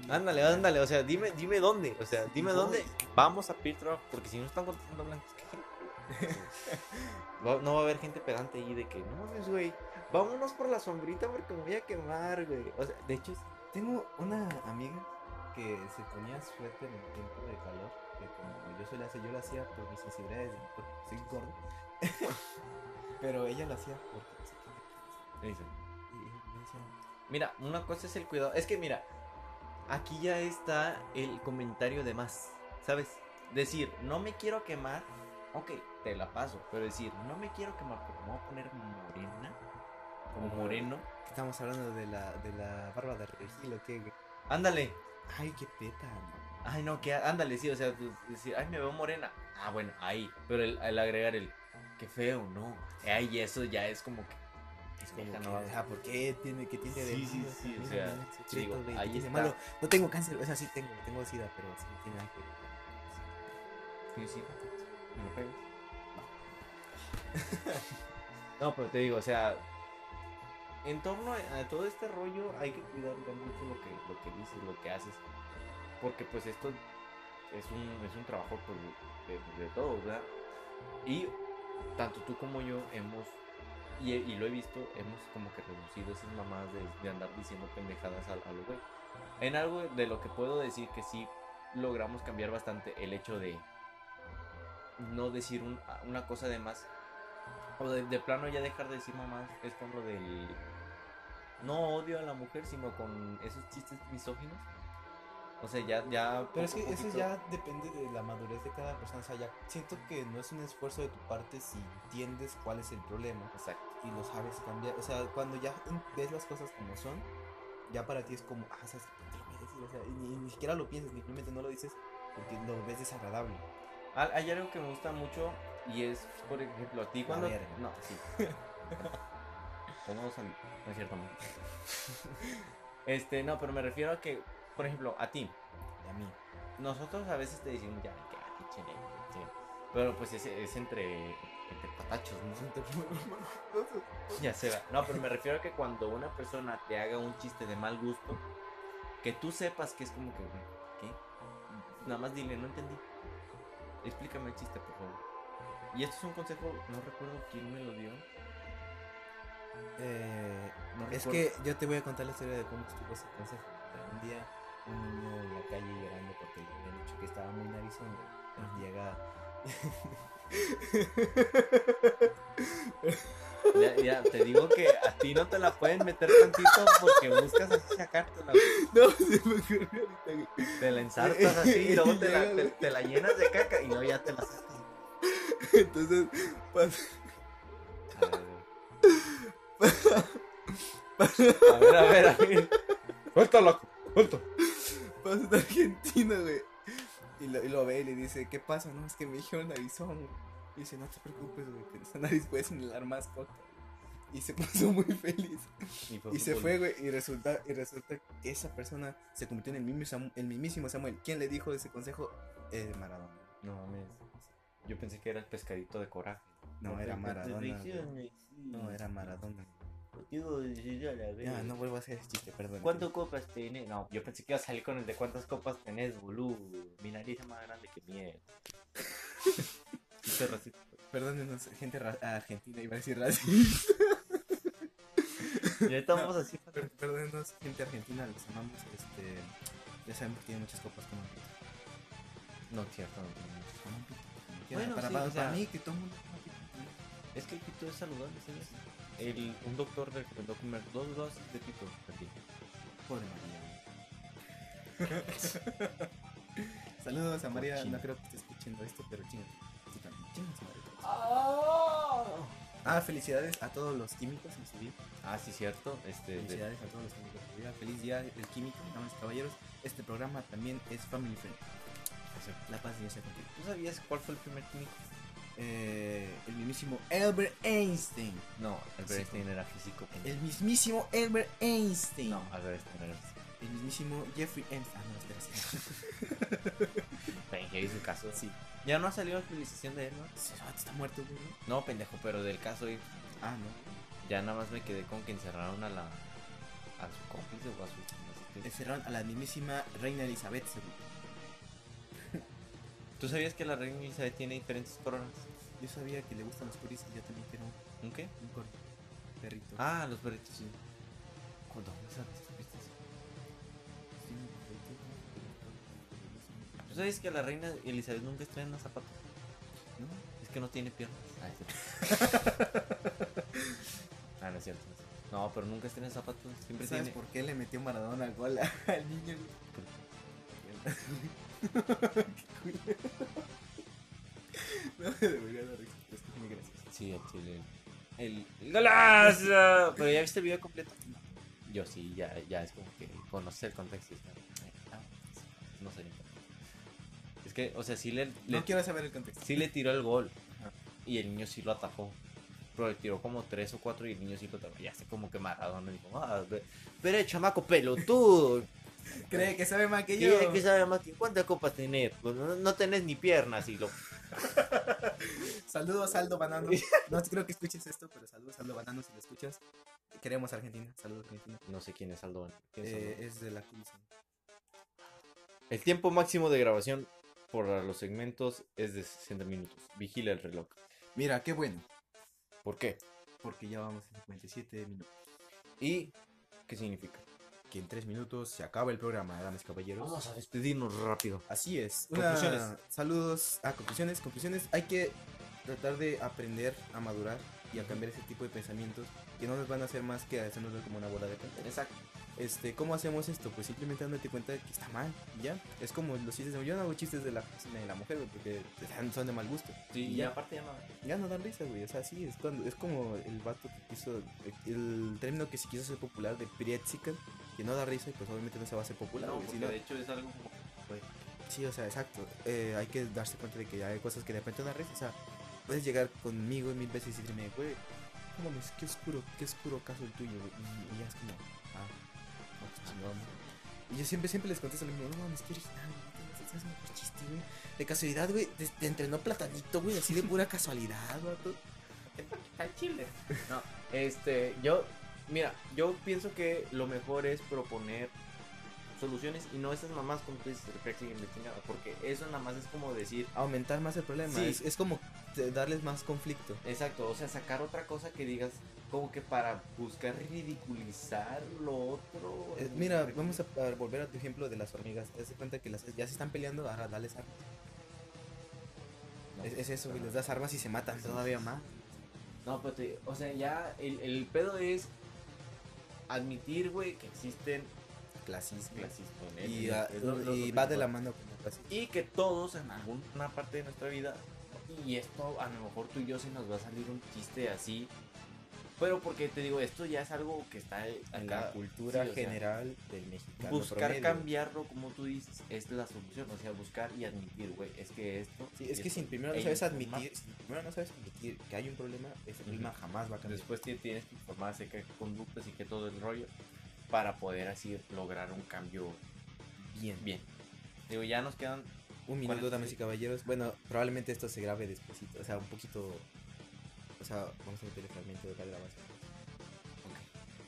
S4: Ándale, ándale, o sea, dime, dime dónde, o sea, dime dónde vamos a pedir trabajo, porque si no están contratando blancos, ¿qué? No va a haber gente pedante ahí de que, no mames, güey, vámonos por la sombrita porque me voy a quemar, güey. O sea, de hecho,
S3: Tengo una amiga que se ponía suéter en el tiempo de calor. Que como yo suelo hacer, yo lo hacía por mis sensibilidades, porque soy gordo. Pero ella lo hacía porque se ponía
S4: dice,
S3: y y me decía,
S4: Mira, una cosa es el cuidado. Es que mira, aquí ya está el comentario de más. ¿Sabes? Decir, no me quiero quemar. Ok, te la paso. Pero decir, no me quiero quemar porque me voy a poner morena. Como moreno.
S3: Estamos hablando de la, de la barba de Regil o qué. güey?
S4: Ándale.
S3: Ay, qué peta.
S4: Ay, no, que ándale, sí. O sea, tú- decir, ay, me veo morena. Ah, bueno, ahí. Pero el, el agregar el, qué feo, no. Ay, eso ya es como que.
S3: Es como que,
S4: no.
S3: ah, ¿por qué tiene que tiene de
S4: Sí, sí, sí, o sea, digo,
S3: ¿qué
S4: ahí está.
S3: malo? No tengo cáncer, o sea, sí tengo, tengo sida, pero sí no tiene nada que ver.
S4: Sí, sí. ¿Me lo pegas? No, pero te digo, o sea, en torno a, todo este rollo hay que cuidar mucho lo que, lo que dices, lo que haces. Porque pues esto es un, es un trabajo pues, de, de todos, ¿verdad? Y tanto tú como yo hemos, y, lo he visto, hemos como que reducido esas mamadas de, de andar diciendo pendejadas a, a lo güey. En algo de lo que puedo decir que sí logramos cambiar bastante el hecho de no decir un- una cosa de más. O de, de plano ya dejar de decir mamás. Es con lo del. No odio a la mujer, sino con esos chistes misóginos. O sea, ya. ya
S3: Pero es que
S4: a
S3: eso
S4: poquito-
S3: ya depende de la madurez de cada persona. O sea, ya siento que no es un esfuerzo de tu parte si entiendes cuál es el problema
S4: Exacto.
S3: y lo sabes cambiar. O sea, cuando ya ves las cosas como son, ya para ti es como, ah, ¿sabes qué? ¿Por qué lo decir? O sea, ni, ni siquiera lo piensas, simplemente no lo dices porque lo ves desagradable.
S4: Hay algo que me gusta mucho y es, por ejemplo, a ti cuando.
S3: verga.
S4: No, sí. A mí. No es cierto, no. Este, no, pero me refiero a que, por ejemplo, a ti.
S3: Y a mí.
S4: Nosotros a veces te decimos ya, negro", sí. Pero pues es, es entre, entre patachos, ¿no? Ya se va. No, pero me refiero a que cuando una persona te haga un chiste de mal gusto, que tú sepas que es como que, ¿qué? Nada más dile, no entendí. Explícame el chiste, por favor. Y esto es un consejo, no recuerdo quién me lo dio.
S3: Eh,
S4: No
S3: es que yo te voy a contar la historia de cómo estuvo ese consejo. Un día, un niño en la calle llorando porque le habían dicho que estaba muy narizón. Llega.
S4: Ya, ya, te digo que a ti no te la pueden meter tantito porque buscas así sacártela.
S3: No, se me ocurrió ahorita.
S4: Te la ensartas así y luego te la, te, te la llenas de caca y luego ya te la sacas.
S3: Entonces, pasa.
S4: A ver, a ver, a ver.
S1: Suéltala, suelta.
S3: pasa de Argentina, güey. Y lo, y lo ve y le dice, ¿qué pasa? No, es que me dijeron güey. Y dice, no te preocupes, güey, que esa nariz puedes inhalar más coca. Y se puso muy feliz. Y se fue, güey, y resulta, y resulta que esa persona se convirtió en el mismo Samu- el mismísimo Samuel. ¿Quién le dijo ese consejo? Maradona.
S4: No mames. Yo pensé que era el pescadito de coraje.
S3: No, era Maradona. No, era Maradona. Ya, no vuelvo a hacer ese chiste, perdón.
S4: ¿Cuántas copas tenés? No, yo pensé que iba a salir con el de cuántas copas tenés, boludo. Mi nariz es más grande que racista.
S3: Perdónenos, gente argentina, iba a decir racista.
S4: Ya estamos así.
S3: Per- Perdónenos, gente argentina, los amamos. Este, ya saben que tienen muchas copas como.
S4: No, cierto. no, no.
S3: Como
S4: Bueno,
S3: para,
S4: sí,
S3: para-
S4: o sea-
S3: para mí, que todo el mundo.
S4: Es que el pito es saludable, ¿sabes? El, un doctor recomendó comer dos dosis de pito al día.
S3: Pobre María. Saludos a María, no creo que esté escuchando esto, pero también, chingas, María. Ah, felicidades a todos los químicos en su día.
S4: Ah, sí, cierto. Este, de-
S3: Felicidades a todos los químicos en su día. Feliz día del químico, damas y caballeros. Este programa también es family friendly. La paz y sea contigo.
S4: ¿Tú sabías cuál fue el primer químico?
S3: Eh, el mismísimo Albert Einstein.
S4: No, Albert
S3: Sí.
S4: Einstein era físico.
S3: El mismísimo Albert Einstein.
S4: No, Albert Einstein era físico.
S3: El mismísimo Jeffrey Einstein. Ah, no, espera, sí.
S4: Pendejo, hizo caso.
S3: Sí.
S4: Ya no ha salido la actualización de él, ¿no?
S3: Ese vato está muerto, güey. ¿no?
S4: No, pendejo, pero del caso y
S3: Ah, no.
S4: ya nada más me quedé con que encerraron a la a su cómplice o a su no sé qué.
S3: Encerraron a la mismísima reina Elizabeth II.
S4: ¿Tú sabías que la reina Elizabeth tiene diferentes coronas?
S3: Yo sabía que le gustan los puris y yo también quiero
S4: ¿Un qué?
S3: un cor- perrito.
S4: Ah, los perritos, sí. ¿Cuándo
S3: un perrito, ¿no?
S4: ¿Tú sabes que la reina Elizabeth nunca estrena zapatos?
S3: ¿No?
S4: Es que no tiene piernas. Ah, es cierto. ah, no es cierto. no es cierto. No, pero nunca estrena zapatos. Siempre
S3: ¿Sabes
S4: tiene.
S3: por qué le metió Maradona al gol al niño? No me debería dar pero es muy gracioso.
S4: Sí, el chile. El, el golazo. Pero ya viste el video completo. Yo sí, ya, ya es como que conocer el contexto. está, eh, No, no sé. Es que, o sea, sí le, le-
S3: No quiero saber el contexto.
S4: sí le tiró el gol.
S3: Ajá.
S4: Y el niño sí lo atajó. Pero le tiró como tres o cuatro y el niño sí lo atajó. Ya sé como que Maradona dijo, ah, pero chamaco pelotudo.
S3: Cree que sabe más que yo.
S4: ¿Qué, qué sabe más que cuántas copas tenés? Pues no, no tenés ni piernas y lo.
S3: Saludos Aldo Banano. No creo que escuches esto, pero saludos Aldo Banano si lo escuchas. Queremos Argentina. Saludos Argentina.
S4: No sé quién es Aldón. ¿Quién es
S3: Eh, es de la Tucson.
S4: El tiempo máximo de grabación por los segmentos es de 60 minutos. Vigila el reloj.
S3: Mira, qué bueno.
S4: ¿Por qué?
S3: Porque ya vamos en 57 minutos.
S4: ¿Y qué significa?
S3: Que en 3 minutos se acaba el programa, damas y caballeros.
S4: Vamos a despedirnos rápido.
S3: Así es.
S4: Conclusiones.
S3: Una- Saludos a conclusiones. Conclusiones. Hay que tratar de aprender a madurar y a cambiar ese tipo de pensamientos que no nos van a hacer más que hacernos ver como una bola de pantera.
S4: Exacto.
S3: Este, ¿cómo hacemos esto? Pues simplemente dándote cuenta de que está mal ya. Es como los chistes de yo no hago chistes de la de la mujer, güey, porque son- de mal gusto.
S4: Sí,
S3: Y ya.
S4: aparte ya no.
S3: Ya no dan risa, güey. O sea, sí, es, cuando, es como el vato que quiso. El término que se quiso hacer popular de Prietsican, que no da risa y pues obviamente no se va a hacer popular,
S4: No, porque de hecho es algo como.
S3: Sí, o sea, exacto. Eh, hay que darse cuenta de que hay cosas que de repente dan risa. O sea, puedes llegar conmigo mil veces y decirme, güey, no mames, qué oscuro, qué oscuro caso el tuyo, güey. Y, y ya es como, ah, no, pues chingón. Y yo siempre, siempre les contesto lo mismo, no mames, qué original, Es un chiste, güey. De casualidad, güey, te, te entrenó Platanito, güey, así de pura casualidad, güey.
S4: Al chile. No, este, yo, mira, yo pienso que lo mejor es proponer soluciones y no esas mamás como tú dices, reflexión y investigada, porque eso nada más es como decir,
S3: Aumentar más el problema.
S4: Sí.
S3: Es, es como darles más conflicto.
S4: exacto, o sea, sacar otra cosa que digas como que para buscar ridiculizar lo otro.
S3: Eh, mira, vamos a, a volver a tu ejemplo de las hormigas. Te das cuenta que las, ya se están peleando, ahora dales armas. Es, es eso, güey, les das armas y se matan todavía más.
S4: No, pero te- o sea, ya el, el pedo es admitir, güey, que existen
S3: Clasismo.
S4: clasismo él,
S3: Y,
S4: en el- es lo- lo-
S3: y
S4: lo
S3: va de la mano con el clasismo.
S4: Y que todos en alguna parte de nuestra vida, y esto a lo mejor tú y yo se nos va a salir un chiste así, pero porque te digo, esto ya es algo que está
S3: En
S4: acá,
S3: la cultura
S4: sí, o sea,
S3: general del mexicano.
S4: buscar
S3: promedio.
S4: cambiarlo, como tú dices, es la solución, o sea, buscar y admitir, güey, es que esto...
S3: Sí, es que
S4: esto-
S3: si primero no sabes admitir, si primero no sabes admitir que hay un problema, ese problema jamás va a cambiar.
S4: Después ti- tienes que informar acerca de conductas y que todo el rollo para poder así lograr un cambio
S3: bien.
S4: bien. Digo, ya nos quedan
S3: Un minuto,
S4: 40
S3: damas y caballeros. Bueno, probablemente esto se grabe despuesito, o sea, un poquito. O sea, vamos a meter el fragmento de la grabación.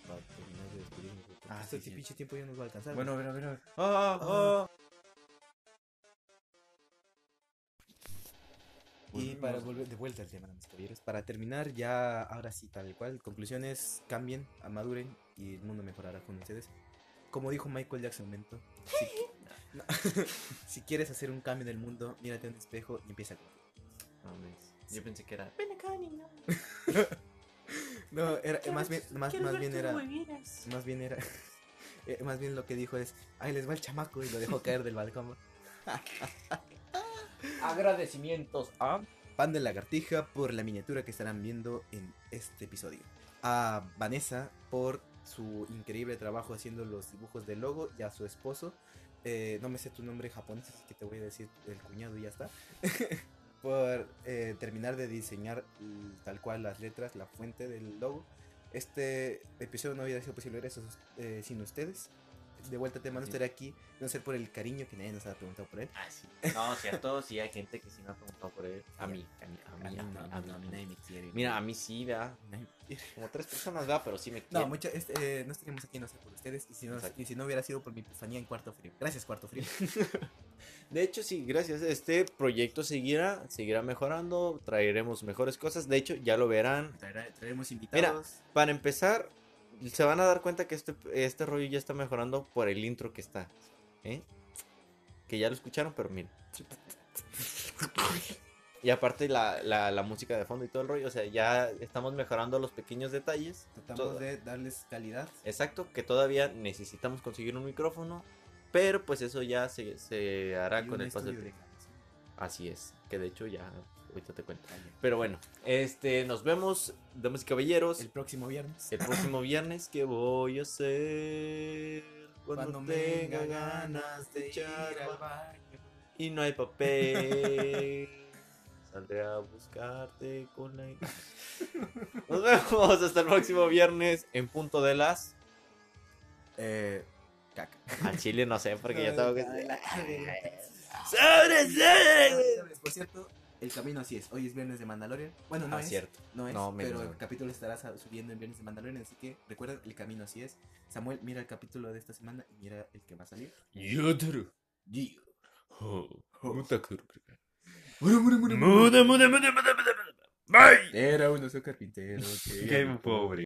S3: Para terminar de despedirnos.
S4: Ah,
S3: este
S4: sí, sí.
S3: pinche tiempo ya nos va a alcanzar.
S4: Bueno, a ver, a ver, a ver. Ah, ah.
S3: Y para volver de vuelta al tema, damas y caballeros. Para terminar, ya ahora sí, tal cual. Conclusiones: cambien, amaduren y el mundo mejorará con ustedes. Como dijo Michael Jackson, Mento. Si, no, si quieres hacer un cambio en el mundo, mírate en un espejo y empieza con.
S4: Mames, Yo pensé que era.
S3: No, era, más bien, más, más bien era. Más bien era. eh, más bien lo que dijo es: Ahí les va el chamaco y lo dejó caer del balcón.
S4: Agradecimientos a.
S3: Pan de lagartija por la miniatura que estarán viendo en este episodio. A Vanessa por su increíble trabajo haciendo los dibujos del logo y a su esposo. eh, no me sé tu nombre japonés, así que te voy a decir el cuñado y ya está. por eh, terminar de diseñar tal cual las letras, la fuente del logo. Este episodio no hubiera sido posible eh, sin ustedes. De vuelta tema, no estaría aquí, no ser por el cariño que nadie nos ha preguntado por él.
S4: Ah, sí. No, cierto, sí hay gente que sí me ha preguntado por él. A mí, a mí, a mí, a mí, a mí, a mí.
S3: nadie me quiere.
S4: Mira, a mí sí, ¿verdad? Como tres personas, ¿verdad? Pero sí me
S3: No,
S4: quieren.
S3: mucha, este, eh, no estaríamos aquí no sé por ustedes y si, no, y si no hubiera sido por mi epifanía en Cuarto Frío. Gracias, Cuarto Frío.
S4: De hecho, sí, gracias. Este proyecto seguirá, seguirá mejorando, traeremos mejores cosas. De hecho, ya lo verán.
S3: Traerá- traeremos invitados.
S4: Para empezar, se van a dar cuenta que este, este rollo ya está mejorando por el intro que está. ¿eh? Que ya lo escucharon, pero miren. Y aparte la, la, la música de fondo y todo el rollo. O sea, ya estamos mejorando los pequeños detalles.
S3: Tratamos de darles calidad.
S4: Exacto, que todavía necesitamos conseguir un micrófono. Pero pues eso ya se, se hará
S3: y
S4: con el paso del tiempo. Así es, que de hecho ya ahorita te cuento.
S3: Ya.
S4: Pero bueno, este, nos vemos, damas y caballeros,
S3: El
S4: el,
S3: próximo viernes.
S4: próximo viernes. ¿Qué voy a hacer cuando,
S3: Cuando me
S4: tenga ganas de echar
S3: al
S4: ba-
S3: baño.
S4: y no hay papel? Saldré a buscarte con la... Nos vemos hasta el próximo viernes en punto de las...
S3: Eh, caca.
S4: A Chile no sé, porque ya tengo que... ¡Sobres, sobres!
S3: Por cierto, el camino así es. Hoy es viernes de Mandalorian. Bueno, no
S4: Ah,
S3: es.
S4: cierto.
S3: No es,
S4: No,
S3: pero el capítulo estará subiendo en viernes de Mandalorian. Así que recuerda, el camino así es. Samuel, mira el capítulo de esta semana y mira el que va a salir.
S2: Bye.
S3: Era uno, soy carpintero.
S2: Qué pobre.